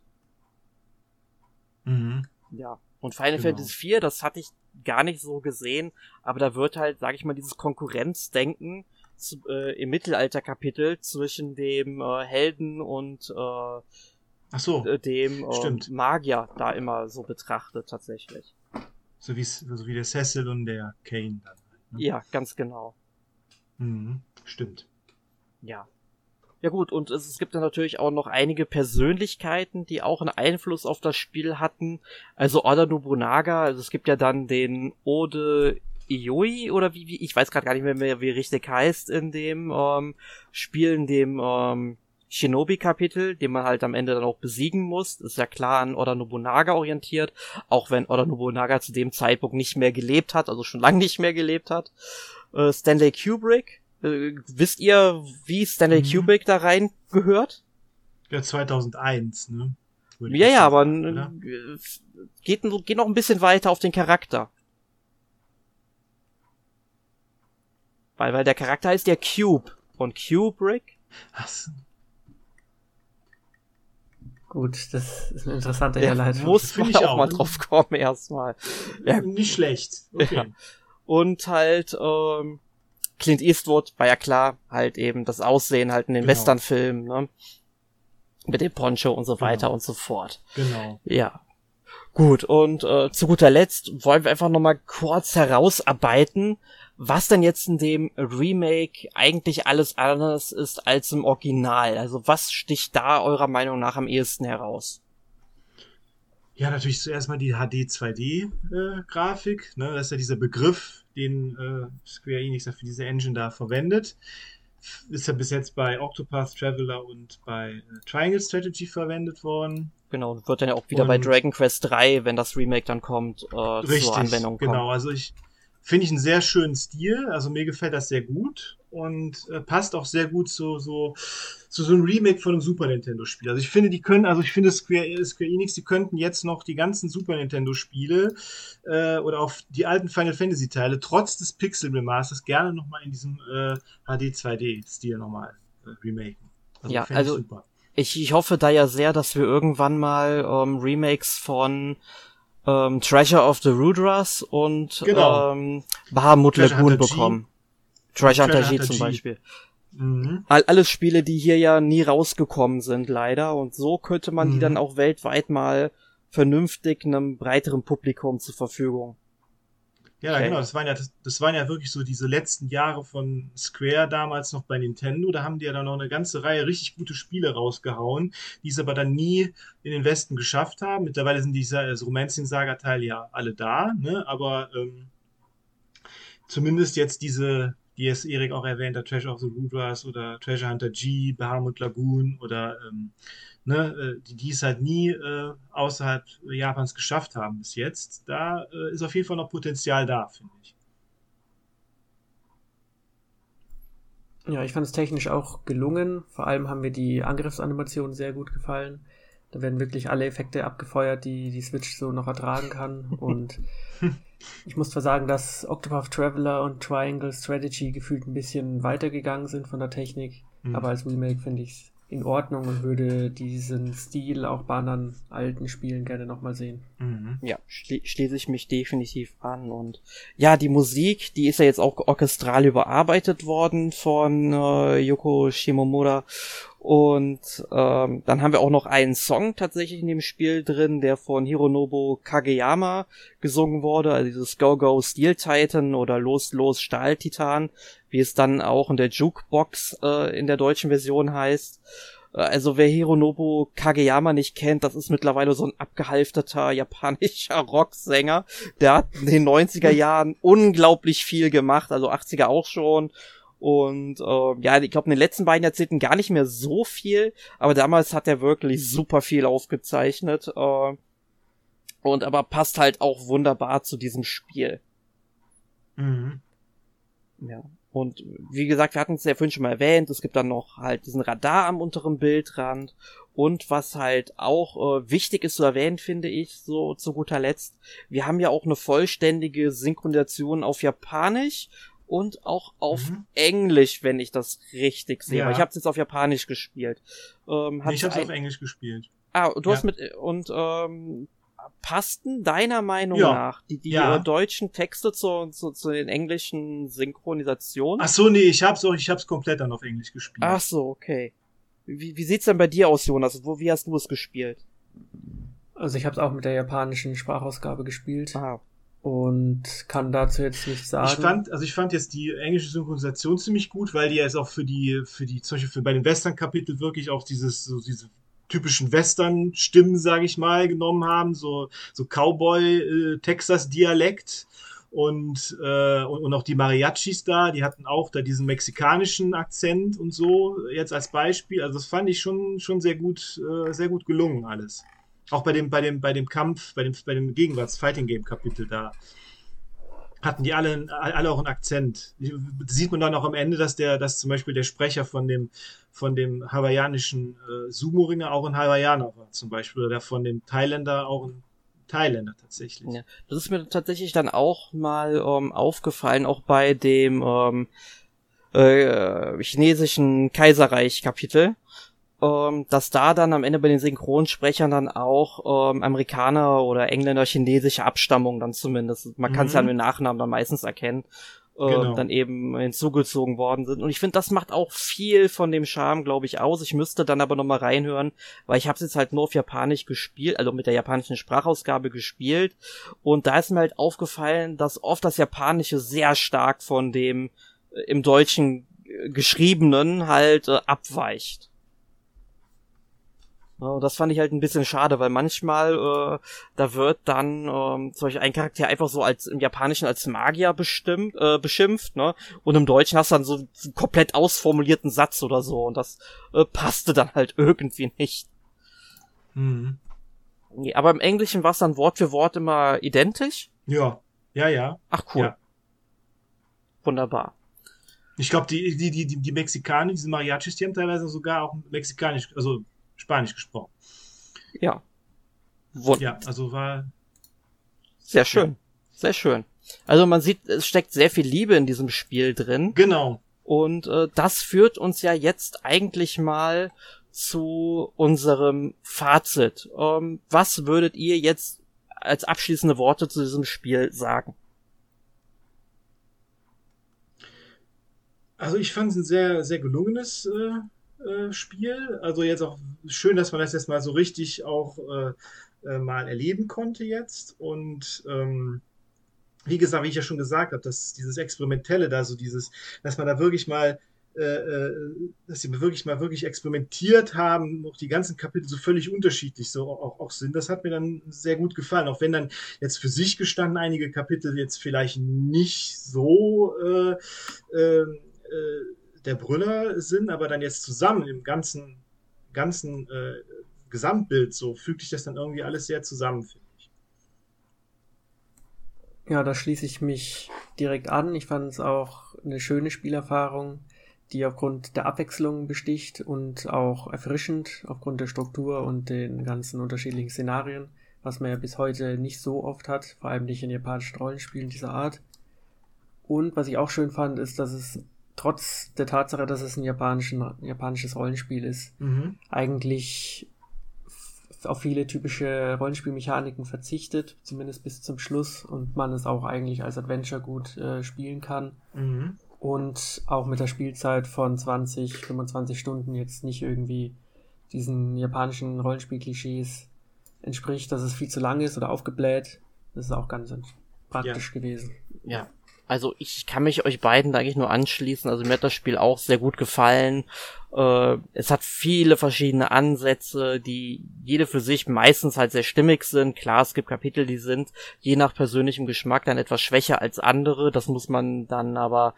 Mhm. Ja. Und Final genau. Fantasy IV, das hatte ich gar nicht so gesehen, aber da wird halt, sag ich mal, dieses Konkurrenzdenken zu, äh, im Mittelalterkapitel zwischen dem äh, Helden und äh, so, äh, dem äh, Magier da immer so betrachtet tatsächlich. So wie so wie der Cecil und der Kane dann. Halt, ne? Ja, ganz genau. Mhm, stimmt. Ja. Ja gut, und es, es gibt dann natürlich auch noch einige Persönlichkeiten, die auch einen Einfluss auf das Spiel hatten. Also Oda Nobunaga, also es gibt ja dann den Ode Ioi oder wie, wie ich weiß gerade gar nicht mehr, wie richtig heißt in dem ähm, Spiel, in dem ähm, Shinobi-Kapitel, den man halt am Ende dann auch besiegen muss. Ist ja klar an Oda Nobunaga orientiert, auch wenn Oda Nobunaga zu dem Zeitpunkt nicht mehr gelebt hat, also schon lange nicht mehr gelebt hat. Äh, Stanley Kubrick, äh, wisst ihr, wie Stanley mhm. Kubrick da rein gehört? Ja, 2001, ne? Ja, ja, aber sagen, äh, geht, geht noch ein bisschen weiter auf den Charakter. Weil, weil der Charakter heißt ja Cube. Und Kubrick? Was? Gut, das ist eine interessante Herleitung. Muss man auch, auch mal drauf kommen erstmal. Ja. Nicht schlecht. Okay. Ja. Und halt, ähm, Clint Eastwood war ja klar, halt eben das Aussehen halt in den genau. Westernfilmen, ne? Mit dem Poncho und so weiter genau. und so fort. Genau. Ja. Gut, und äh, zu guter Letzt wollen wir einfach nochmal kurz herausarbeiten, was denn jetzt in dem Remake eigentlich alles anders ist als im Original. Also was sticht da eurer Meinung nach am ehesten heraus? Ja, natürlich zuerst mal die HD 2D-Grafik. Äh, ne? Das ist ja dieser Begriff, den äh, Square Enix für diese Engine da verwendet. Ist ja bis jetzt bei Octopath Traveler und bei äh, Triangle Strategy verwendet worden. Genau, wird dann ja auch wieder und bei Dragon Quest 3, wenn das Remake dann kommt, äh, richtig, zur Anwendung kommen. Genau, also ich, Finde ich einen sehr schönen Stil. Also mir gefällt das sehr gut und äh, passt auch sehr gut zu so, zu so einem Remake von einem Super Nintendo-Spiel. Also ich finde, die können, also ich finde Square, Square Enix, die könnten jetzt noch die ganzen Super Nintendo-Spiele äh, oder auch die alten Final Fantasy-Teile trotz des Pixel Remasters gerne nochmal in diesem äh, HD 2D-Stil nochmal äh, remaken. Also ja, also ich, ich hoffe da ja sehr, dass wir irgendwann mal ähm, Remakes von ähm, Treasure of the Rudras und genau. ähm, Bahamut Lagoon bekommen. Treasure Hunter G zum Beispiel. Mhm. All, alles Spiele, die hier ja nie rausgekommen sind, leider. Und so könnte man mhm. die dann auch weltweit mal vernünftig einem breiteren Publikum zur Verfügung ja, okay. genau. Das waren ja, das, das, waren ja wirklich so diese letzten Jahre von Square damals noch bei Nintendo. Da haben die ja dann noch eine ganze Reihe richtig gute Spiele rausgehauen, die es aber dann nie in den Westen geschafft haben. Mittlerweile sind diese das Romancing-Saga-Teile ja alle da, ne? aber ähm, zumindest jetzt diese, die es Erik auch erwähnt hat, Treasure of the Rudras oder Treasure Hunter G, Bahamut Lagoon oder ähm, ne, äh, die, die es halt nie äh, außerhalb Japans geschafft haben bis jetzt, da äh, ist auf jeden Fall noch Potenzial da, finde ich. Ja, ich fand es technisch auch gelungen. Vor allem haben mir die Angriffsanimationen sehr gut gefallen. Da werden wirklich alle Effekte abgefeuert, die die Switch so noch ertragen kann. Und ich muss zwar sagen, dass Octopath Traveler und Triangle Strategy gefühlt ein bisschen weitergegangen sind von der Technik. Mhm. Aber als Remake finde ich es in Ordnung und würde diesen Stil auch bei anderen alten Spielen gerne nochmal sehen. Mhm. Ja, schli schließe ich mich definitiv an. Und ja, die Musik, die ist ja jetzt auch orchestral überarbeitet worden von äh, Yoko Shimomura. Und ähm, dann haben wir auch noch einen Song tatsächlich in dem Spiel drin, der von Hironobu Kageyama gesungen wurde, also dieses Go Go Steel Titan oder Los Los Stahl Titan, wie es dann auch in der Jukebox äh, in der deutschen Version heißt. Äh, also wer Hironobu Kageyama nicht kennt, das ist mittlerweile so ein abgehalfterter japanischer Rocksänger. Der hat in den 90er Jahren unglaublich viel gemacht, also 80er auch schon und äh, ja, ich glaube, in den letzten beiden Jahrzehnten gar nicht mehr so viel, aber damals hat er wirklich super viel aufgezeichnet. Äh, und aber passt halt auch wunderbar zu diesem Spiel. Mhm. Ja. Und wie gesagt, wir hatten es ja vorhin schon mal erwähnt, es gibt dann noch halt diesen Radar am unteren Bildrand. Und was halt auch äh, wichtig ist zu erwähnen, finde ich, so zu guter Letzt, wir haben ja auch eine vollständige Synchronisation auf Japanisch und auch auf mhm. Englisch, wenn ich das richtig sehe. Ja. Ich habe es jetzt auf Japanisch gespielt. Ähm, nee, ich habe es auf Englisch gespielt. Ah, du ja. hast mit und ähm, passten deiner Meinung ja. nach die, die ja. deutschen Texte zu, zu, zu den englischen Synchronisationen? Ach so, nee, ich hab's auch, ich hab's komplett dann auf Englisch gespielt. Ach so, okay. Wie, wie sieht's denn bei dir aus, Jonas? Wo, wie hast du es gespielt? Also ich habe es auch mit der japanischen Sprachausgabe gespielt. Ah, und kann dazu jetzt nichts sagen. Ich fand, also ich fand jetzt die englische Synchronisation ziemlich gut, weil die ja jetzt auch für die, für die, zum Beispiel für bei den Western-Kapitel wirklich auch dieses, so diese typischen Western-Stimmen, sage ich mal, genommen haben, so, so Cowboy-Texas-Dialekt. Äh, und, äh, und, und auch die Mariachis da, die hatten auch da diesen mexikanischen Akzent und so, jetzt als Beispiel. Also das fand ich schon, schon sehr gut, äh, sehr gut gelungen alles. Auch bei dem, bei dem, bei dem Kampf, bei dem, bei dem Gegenwarts-Fighting-Game-Kapitel da hatten die alle, alle auch einen Akzent. Sieht man dann auch am Ende, dass der, dass zum Beispiel der Sprecher von dem, von dem hawaiianischen äh, Sumo-Ringer auch ein Hawaiianer war, zum Beispiel, oder von dem Thailänder auch ein Thailänder tatsächlich. Ja, das ist mir tatsächlich dann auch mal ähm, aufgefallen, auch bei dem ähm, äh, chinesischen Kaiserreich-Kapitel ähm, dass da dann am Ende bei den Synchronsprechern dann auch ähm, Amerikaner oder Engländer chinesische Abstammung dann zumindest. Man kann es ja mhm. den Nachnamen dann meistens erkennen. äh, genau. dann eben hinzugezogen worden sind. Und ich finde, das macht auch viel von dem Charme, glaube ich, aus. Ich müsste dann aber nochmal reinhören, weil ich habe es jetzt halt nur auf Japanisch gespielt, also mit der japanischen Sprachausgabe gespielt. Und da ist mir halt aufgefallen, dass oft das Japanische sehr stark von dem äh, im Deutschen äh, geschriebenen halt äh, abweicht. Ja, das fand ich halt ein bisschen schade, weil manchmal äh, da wird dann ähm, zum Beispiel ein Charakter einfach so als im Japanischen als Magier bestimmt, äh, beschimpft, ne? Und im Deutschen hast du dann so einen komplett ausformulierten Satz oder so und das äh, passte dann halt irgendwie nicht. Mhm. Nee, aber im Englischen war es dann Wort für Wort immer identisch? Ja, ja, ja. Ach cool. Ja. Wunderbar. Ich glaube, die, die, die, die Mexikaner, diese Mariachis, die haben teilweise sogar auch mexikanisch, also Spanisch gesprochen. Ja. Wund ja, also war. Sehr schön. Sehr schön. Also man sieht, es steckt sehr viel Liebe in diesem Spiel drin. Genau. Und äh, das führt uns ja jetzt eigentlich mal zu unserem Fazit. Ähm, was würdet ihr jetzt als abschließende Worte zu diesem Spiel sagen? Also ich fand es ein sehr, sehr gelungenes äh, äh, Spiel. Also jetzt auch schön, dass man das jetzt mal so richtig auch äh, äh, mal erleben konnte jetzt. Und ähm, wie gesagt, wie ich ja schon gesagt habe, dass dieses Experimentelle da, so dieses, dass man da wirklich mal äh, dass sie wirklich mal wirklich experimentiert haben, auch die ganzen Kapitel so völlig unterschiedlich so auch, auch sind. Das hat mir dann sehr gut gefallen, auch wenn dann jetzt für sich gestanden einige Kapitel jetzt vielleicht nicht so äh, äh, der Brüller sind, aber dann jetzt zusammen im ganzen, ganzen äh, Gesamtbild so fügt sich das dann irgendwie alles sehr zusammen, finde ich. Ja, da schließe ich mich direkt an. Ich fand es auch eine schöne Spielerfahrung, die aufgrund der Abwechslung besticht und auch erfrischend aufgrund der Struktur und den ganzen unterschiedlichen Szenarien, was man ja bis heute nicht so oft hat, vor allem nicht in japanischen Rollenspielen dieser Art. Und was ich auch schön fand, ist, dass es trotz der Tatsache, dass es ein japanischen, japanisches Rollenspiel ist, mhm. eigentlich auf viele typische Rollenspielmechaniken verzichtet, zumindest bis zum Schluss, und man es auch eigentlich als Adventure gut äh, spielen kann. Mhm. Und auch mit der Spielzeit von 20, 25 Stunden jetzt nicht irgendwie diesen japanischen Rollenspiel-Klischees entspricht, dass es viel zu lang ist oder aufgebläht. Das ist auch ganz praktisch ja. gewesen. Ja, also ich kann mich euch beiden eigentlich nur anschließen. Also mir hat das Spiel auch sehr gut gefallen. Äh, es hat viele verschiedene Ansätze, die jede für sich meistens halt sehr stimmig sind. Klar, es gibt Kapitel, die sind je nach persönlichem Geschmack dann etwas schwächer als andere. Das muss man dann aber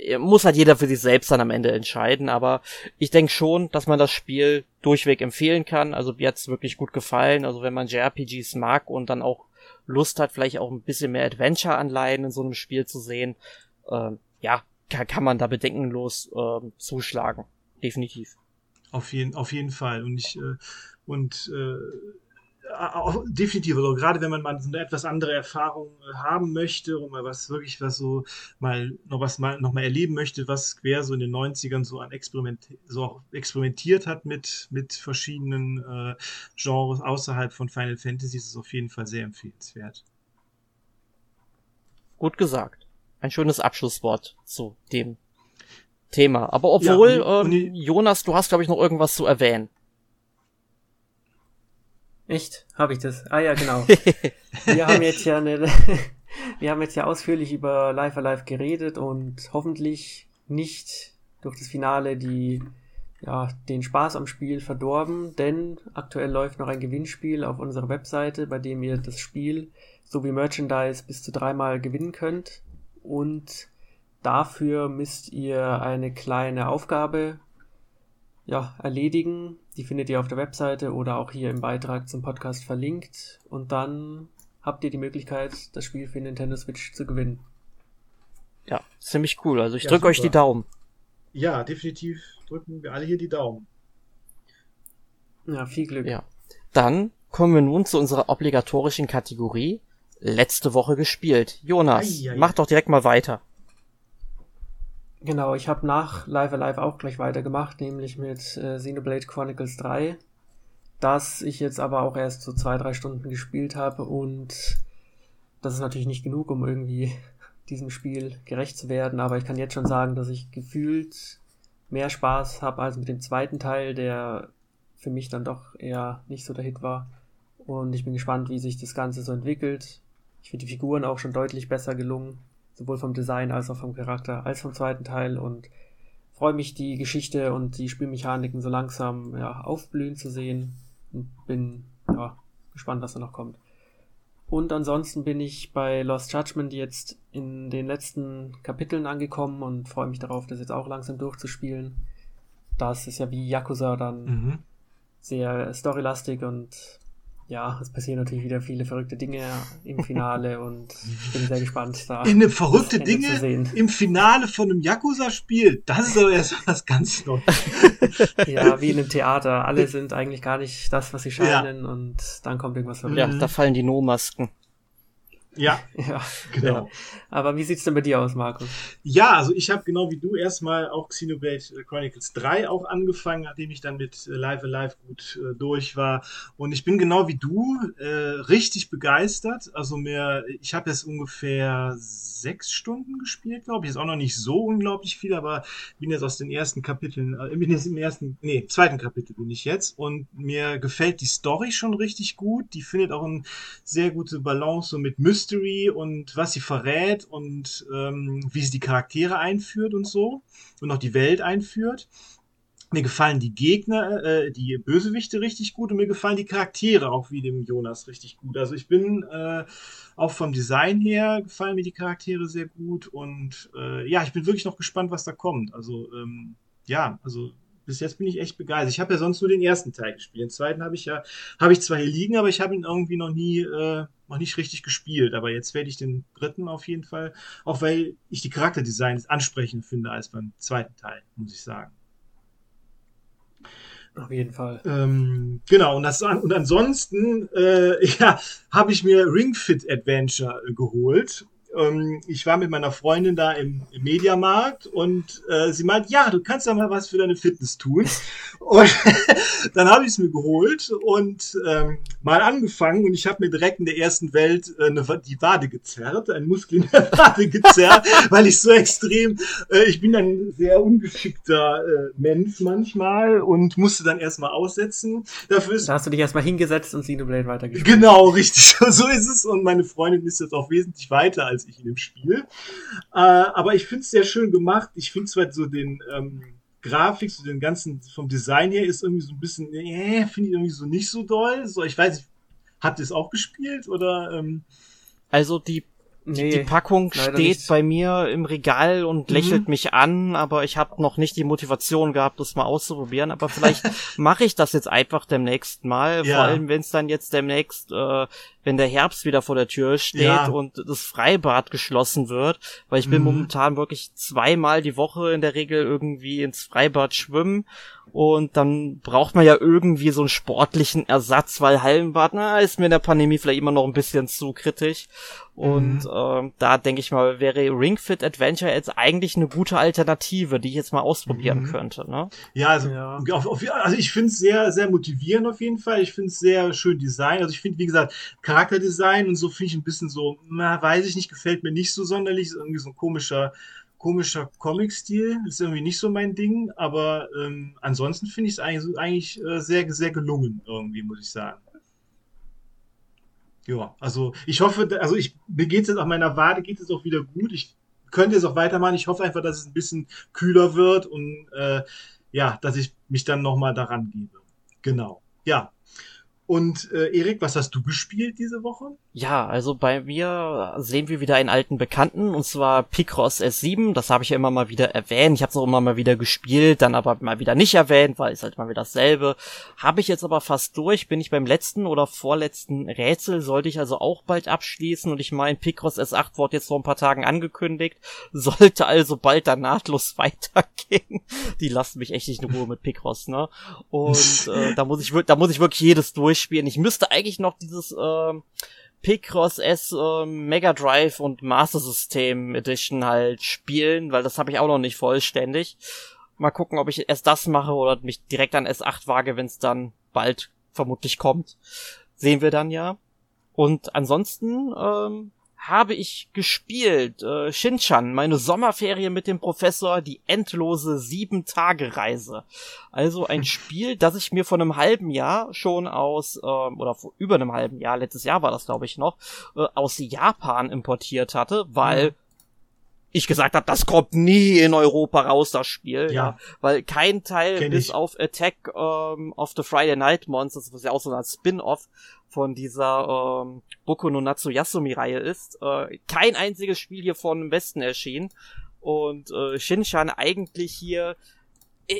äh, muss halt jeder für sich selbst dann am Ende entscheiden, aber ich denke schon, dass man das Spiel durchweg empfehlen kann. Also mir hat's wirklich gut gefallen. Also wenn man JRPGs mag und dann auch Lust hat, vielleicht auch ein bisschen mehr Adventure-Anleihen in so einem Spiel zu sehen, äh, ja, kann, kann man da bedenkenlos äh, zuschlagen. Definitiv. Auf jeden, auf jeden Fall. Und ich, äh, und äh, auch, definitiv, also gerade wenn man mal so eine etwas andere Erfahrung äh, haben möchte und mal was wirklich was so mal noch was mal noch mal erleben möchte, was quer so in den 90ern so an Experiment so auch experimentiert hat mit mit verschiedenen äh, Genres außerhalb von Final Fantasy, ist es auf jeden Fall sehr empfehlenswert. Gut gesagt. Ein schönes Abschlusswort zu dem Thema. Aber obwohl, ja, und, ähm, Jonas, du hast, glaube ich, noch irgendwas zu erwähnen. Echt? Habe ich das? Ah ja, genau. wir haben jetzt ja eine, wir haben jetzt ja ausführlich über Live Alive geredet und hoffentlich nicht durch das Finale die ja, den Spaß am Spiel verdorben, denn aktuell läuft noch ein Gewinnspiel auf unserer Webseite, bei dem ihr das Spiel sowie Merchandise bis zu dreimal gewinnen könnt. Und dafür müsst ihr eine kleine Aufgabe ja, erledigen. Die findet ihr auf der Webseite oder auch hier im Beitrag zum Podcast verlinkt. Und dann habt ihr die Möglichkeit, das Spiel für Nintendo Switch zu gewinnen. Ja, ziemlich cool. Also ich ja, drücke euch die Daumen. Ja, definitiv drücken wir alle hier die Daumen. Ja, viel Glück. Ja. Dann kommen wir nun zu unserer obligatorischen Kategorie. Letzte Woche gespielt. Jonas, ei, ei, mach doch direkt mal weiter. Genau, ich habe nach Live Alive auch gleich weitergemacht, nämlich mit äh, Xenoblade Chronicles 3, das ich jetzt aber auch erst so zwei, drei Stunden gespielt habe und das ist natürlich nicht genug, um irgendwie diesem Spiel gerecht zu werden, aber ich kann jetzt schon sagen, dass ich gefühlt mehr Spaß habe als mit dem zweiten Teil, der für mich dann doch eher nicht so der Hit war. Und ich bin gespannt, wie sich das Ganze so entwickelt. Ich finde die Figuren auch schon deutlich besser gelungen, sowohl vom Design als auch vom Charakter als vom zweiten Teil und freue mich, die Geschichte und die Spielmechaniken so langsam ja, aufblühen zu sehen und bin ja, gespannt, was da noch kommt. Und ansonsten bin ich bei Lost Judgment jetzt in den letzten Kapiteln angekommen und freue mich darauf, das jetzt auch langsam durchzuspielen. Das ist ja wie Yakuza dann mhm. sehr storylastig und ja, es passieren natürlich wieder viele verrückte Dinge im Finale und ich bin sehr gespannt da. In eine verrückte Dinge im Finale von einem Yakuza-Spiel, das ist aber erst was ganz Neues. ja, wie in einem Theater. Alle sind eigentlich gar nicht das, was sie scheinen ja. und dann kommt irgendwas verrücktes. Ja, da fallen die No-Masken. Ja, ja genau. Ja. Aber wie sieht's denn bei dir aus, Markus? Ja, also ich habe genau wie du erstmal auch Xenoblade Chronicles 3 auch angefangen, nachdem ich dann mit äh, Live Alive gut äh, durch war. Und ich bin genau wie du äh, richtig begeistert. Also mir, ich habe jetzt ungefähr sechs Stunden gespielt, glaube ich. Ist auch noch nicht so unglaublich viel, aber bin jetzt aus den ersten Kapiteln, äh, bin jetzt im ersten, nee, zweiten Kapitel bin ich jetzt. Und mir gefällt die Story schon richtig gut. Die findet auch eine sehr gute Balance so mit Mystery Mystery und was sie verrät und ähm, wie sie die Charaktere einführt und so und auch die Welt einführt. Mir gefallen die Gegner, äh, die Bösewichte richtig gut und mir gefallen die Charaktere auch wie dem Jonas richtig gut. Also ich bin äh, auch vom Design her gefallen mir die Charaktere sehr gut und äh, ja, ich bin wirklich noch gespannt, was da kommt. Also ähm, ja, also bis jetzt bin ich echt begeistert. Ich habe ja sonst nur den ersten Teil gespielt. Den zweiten habe ich ja, habe ich zwar hier liegen, aber ich habe ihn irgendwie noch nie, äh, noch nicht richtig gespielt. Aber jetzt werde ich den dritten auf jeden Fall, auch weil ich die Charakterdesigns ansprechender finde als beim zweiten Teil, muss ich sagen. Auf jeden Fall. Ähm, genau, und, das, und ansonsten äh, ja, habe ich mir Ring Fit Adventure äh, geholt ähm, ich war mit meiner Freundin da im, im Mediamarkt und äh, sie meint, ja, du kannst ja mal was für deine Fitness tun. Und dann habe ich es mir geholt und ähm, mal angefangen und ich habe mir direkt in der ersten Welt äh, eine, die Wade gezerrt, ein Muskel in der Wade gezerrt, weil ich so extrem, äh, ich bin ein sehr ungeschickter äh, Mensch manchmal und musste dann erstmal aussetzen. Dafür ist, da hast du dich erstmal hingesetzt und Xenoblade weitergespielt. Genau, richtig. So ist es und meine Freundin ist jetzt auch wesentlich weiter als ich in dem Spiel. Äh, aber ich finde es sehr schön gemacht. Ich finde zwar so den ähm, Grafik, so den ganzen, vom Design her ist irgendwie so ein bisschen, äh, finde ich irgendwie so nicht so doll. So, ich weiß, habt ihr es auch gespielt oder? Ähm? Also die Nee, die Packung steht nicht. bei mir im Regal und mhm. lächelt mich an, aber ich habe noch nicht die Motivation gehabt, das mal auszuprobieren. Aber vielleicht mache ich das jetzt einfach demnächst mal, ja. vor allem wenn es dann jetzt demnächst äh, wenn der Herbst wieder vor der Tür steht ja. und das Freibad geschlossen wird, weil ich bin mhm. momentan wirklich zweimal die Woche in der Regel irgendwie ins Freibad schwimmen und dann braucht man ja irgendwie so einen sportlichen Ersatz, weil Hallenbad, na, ist mir in der Pandemie vielleicht immer noch ein bisschen zu kritisch. Und mhm. ähm, da denke ich mal, wäre Ring Fit Adventure jetzt eigentlich eine gute Alternative, die ich jetzt mal ausprobieren mhm. könnte. Ne? Ja, also, ja. Auf, auf, also ich finde es sehr, sehr motivierend auf jeden Fall. Ich finde es sehr schön Design. Also ich finde, wie gesagt, Charakterdesign und so finde ich ein bisschen so, na, weiß ich nicht, gefällt mir nicht so sonderlich. Ist irgendwie so ein komischer, komischer Comic-Stil. Ist irgendwie nicht so mein Ding, aber ähm, ansonsten finde ich es eigentlich, eigentlich äh, sehr, sehr gelungen, irgendwie, muss ich sagen. Ja, also ich hoffe, also ich, mir geht es jetzt auf meiner Wade, geht es auch wieder gut. Ich könnte es auch weitermachen. Ich hoffe einfach, dass es ein bisschen kühler wird und äh, ja, dass ich mich dann nochmal daran gebe. Genau. Ja, und äh, Erik, was hast du gespielt diese Woche? Ja, also bei mir sehen wir wieder einen alten Bekannten, und zwar Picross S7. Das habe ich ja immer mal wieder erwähnt. Ich habe es auch immer mal wieder gespielt, dann aber mal wieder nicht erwähnt, weil es halt mal wieder dasselbe. Habe ich jetzt aber fast durch, bin ich beim letzten oder vorletzten Rätsel, sollte ich also auch bald abschließen. Und ich meine, Picross S8 wurde jetzt vor ein paar Tagen angekündigt, sollte also bald dann nahtlos weitergehen. Die lassen mich echt nicht in Ruhe mit Picross, ne? Und äh, da muss ich da muss ich wirklich jedes durch spielen. Ich müsste eigentlich noch dieses äh, Picross S äh, Mega Drive und Master System Edition halt spielen, weil das habe ich auch noch nicht vollständig. Mal gucken, ob ich erst das mache oder mich direkt an S8 wage, wenn es dann bald vermutlich kommt. Sehen wir dann ja. Und ansonsten ähm, habe ich gespielt. Äh, Shinchan, meine Sommerferien mit dem Professor, die endlose Sieben-Tage-Reise. Also ein Spiel, das ich mir vor einem halben Jahr schon aus, ähm, oder vor über einem halben Jahr, letztes Jahr war das glaube ich noch, äh, aus Japan importiert hatte, weil mhm ich gesagt habe, das kommt nie in Europa raus, das Spiel. Ja. ja weil kein Teil Kenn bis ich. auf Attack ähm, of the Friday Night Monsters, was ja auch so ein Spin-off von dieser ähm, Boku no Natsu Yasumi-Reihe ist, äh, kein einziges Spiel hier von im Westen erschienen. Und äh, Shinshan eigentlich hier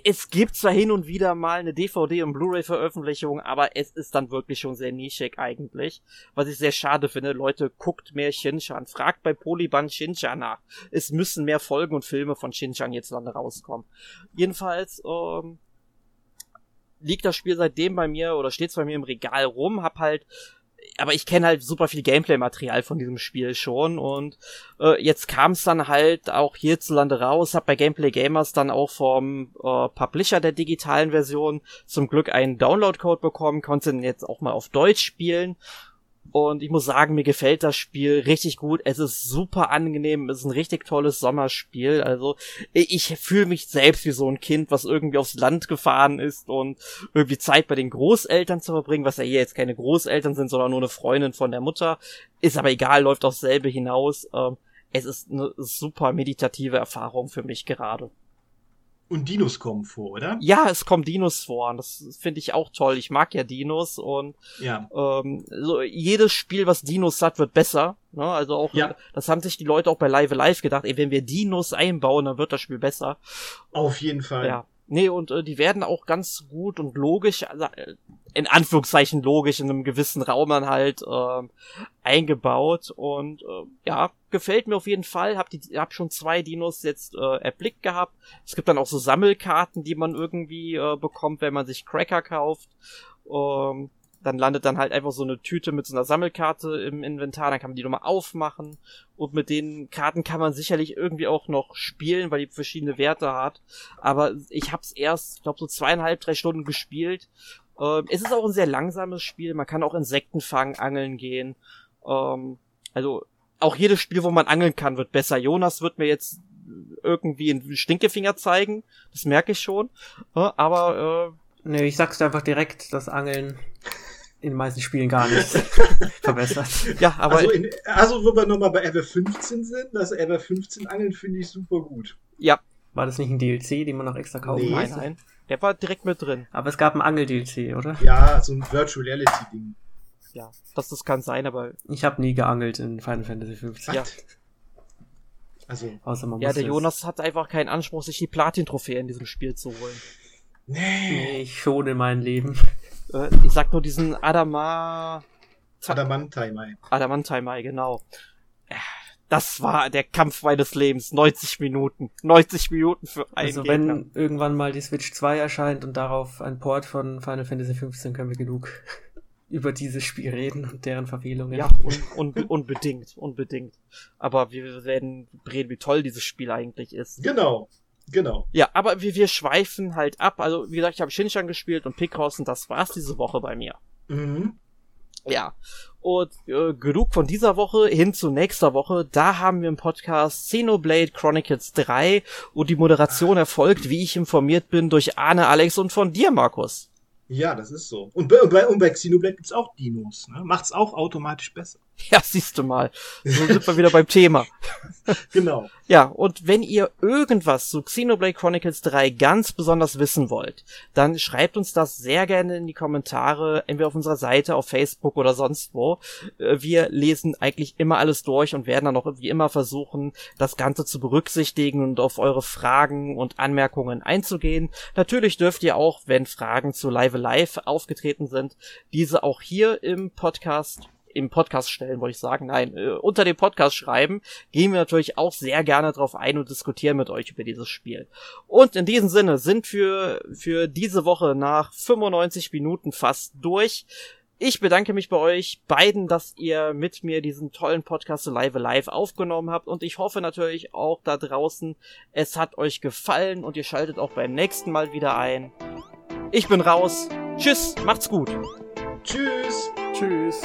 es gibt zwar hin und wieder mal eine DVD- und Blu-ray-Veröffentlichung, aber es ist dann wirklich schon sehr nischig eigentlich. Was ich sehr schade finde. Leute, guckt mehr Shinchan. Fragt bei Polyban Shinchan nach. Es müssen mehr Folgen und Filme von Shinchan jetzt dann rauskommen. Jedenfalls, ähm, liegt das Spiel seitdem bei mir oder steht's bei mir im Regal rum, hab halt aber ich kenne halt super viel Gameplay-Material von diesem Spiel schon und äh, jetzt kam es dann halt auch hierzulande raus, hab bei Gameplay Gamers dann auch vom äh, Publisher der digitalen Version zum Glück einen Download-Code bekommen, konnte den jetzt auch mal auf Deutsch spielen und ich muss sagen, mir gefällt das Spiel richtig gut. Es ist super angenehm. Es ist ein richtig tolles Sommerspiel. Also ich fühle mich selbst wie so ein Kind, was irgendwie aufs Land gefahren ist und irgendwie Zeit bei den Großeltern zu verbringen, was ja hier jetzt keine Großeltern sind, sondern nur eine Freundin von der Mutter. Ist aber egal, läuft auch selbe hinaus. Ähm, es ist eine super meditative Erfahrung für mich gerade. Und Dinos kommen vor, oder? Ja, es kommen Dinos vor und das finde ich auch toll. Ich mag ja Dinos und ja. ähm, so jedes Spiel, was Dinos hat, wird besser. Ne? Also auch, ja. das haben sich die Leute auch bei Live Live gedacht, ey, wenn wir Dinos einbauen, dann wird das Spiel besser. Auf jeden Fall. Ja. Nee, und äh, die werden auch ganz gut und logisch, also, äh, in Anführungszeichen logisch, in einem gewissen Raum dann halt äh, eingebaut. Und äh, ja, gefällt mir auf jeden Fall. Hab, die, hab schon zwei Dinos jetzt äh, erblickt gehabt. Es gibt dann auch so Sammelkarten, die man irgendwie äh, bekommt, wenn man sich Cracker kauft. Ähm, dann landet dann halt einfach so eine Tüte mit so einer Sammelkarte im Inventar, dann kann man die nochmal aufmachen und mit den Karten kann man sicherlich irgendwie auch noch spielen, weil die verschiedene Werte hat. Aber ich hab's erst, ich glaube, so zweieinhalb, drei Stunden gespielt. Ähm, es ist auch ein sehr langsames Spiel, man kann auch Insekten fangen, angeln gehen. Ähm, also auch jedes Spiel, wo man angeln kann, wird besser. Jonas wird mir jetzt irgendwie einen Stinkefinger zeigen, das merke ich schon. Äh, aber äh, Nee, ich sag's dir einfach direkt, das Angeln in den meisten Spielen gar nicht verbessert. Ja, aber. Also, in, also wo wir nochmal bei Ever 15 sind, das Ever 15 Angeln finde ich super gut. Ja. War das nicht ein DLC, den man noch extra kaufen nee. musste? Nein, nein. Der war direkt mit drin. Aber es gab ein Angel-DLC, oder? Ja, so ein Virtual Reality-Ding. Ja, das, das kann sein, aber. Ich habe nie geangelt in Final Fantasy 15. Ja. Also, Außer man ja, der Jonas hat einfach keinen Anspruch, sich die Platin-Trophäe in diesem Spiel zu holen. Nee. nee ich schon in meinem Leben. Äh, ich sag nur diesen Adama... Adamantaimai. Adamantaimai, genau. Äh, das war der Kampf meines Lebens. 90 Minuten. 90 Minuten für einen Also Gegner. wenn irgendwann mal die Switch 2 erscheint und darauf ein Port von Final Fantasy 15, können wir genug über dieses Spiel reden und deren Verfehlungen. Ja, un, un, unbedingt, unbedingt. Aber wir werden reden, wie toll dieses Spiel eigentlich ist. Genau. Genau. Ja, aber wir, wir schweifen halt ab. Also, wie gesagt, ich habe Shinshan gespielt und Picross und das war's diese Woche bei mir. Mhm. Ja. Und äh, genug von dieser Woche hin zu nächster Woche. Da haben wir im Podcast Xenoblade Chronicles 3 und die Moderation erfolgt, wie ich informiert bin, durch Arne, Alex und von dir, Markus. Ja, das ist so. Und bei, und bei, und bei Xenoblade gibt's auch Dinos. Ne? Macht's auch automatisch besser. Ja, siehst du mal. So sind wir wieder beim Thema. Genau. Ja, und wenn ihr irgendwas zu Xenoblade Chronicles 3 ganz besonders wissen wollt, dann schreibt uns das sehr gerne in die Kommentare, entweder auf unserer Seite, auf Facebook oder sonst wo. Äh, wir lesen eigentlich immer alles durch und werden dann auch wie immer versuchen, das Ganze zu berücksichtigen und auf eure Fragen und Anmerkungen einzugehen. Natürlich dürft ihr auch, wenn Fragen zu Live Live aufgetreten sind, diese auch hier im Podcast im Podcast stellen, wollte ich sagen. Nein, äh, unter dem Podcast schreiben, gehen wir natürlich auch sehr gerne drauf ein und diskutieren mit euch über dieses Spiel. Und in diesem Sinne sind wir für diese Woche nach 95 Minuten fast durch. Ich bedanke mich bei euch beiden, dass ihr mit mir diesen tollen Podcast Live Live aufgenommen habt und ich hoffe natürlich auch da draußen, es hat euch gefallen und ihr schaltet auch beim nächsten Mal wieder ein. Ich bin raus. Tschüss, macht's gut. Tschüss. Tschüss.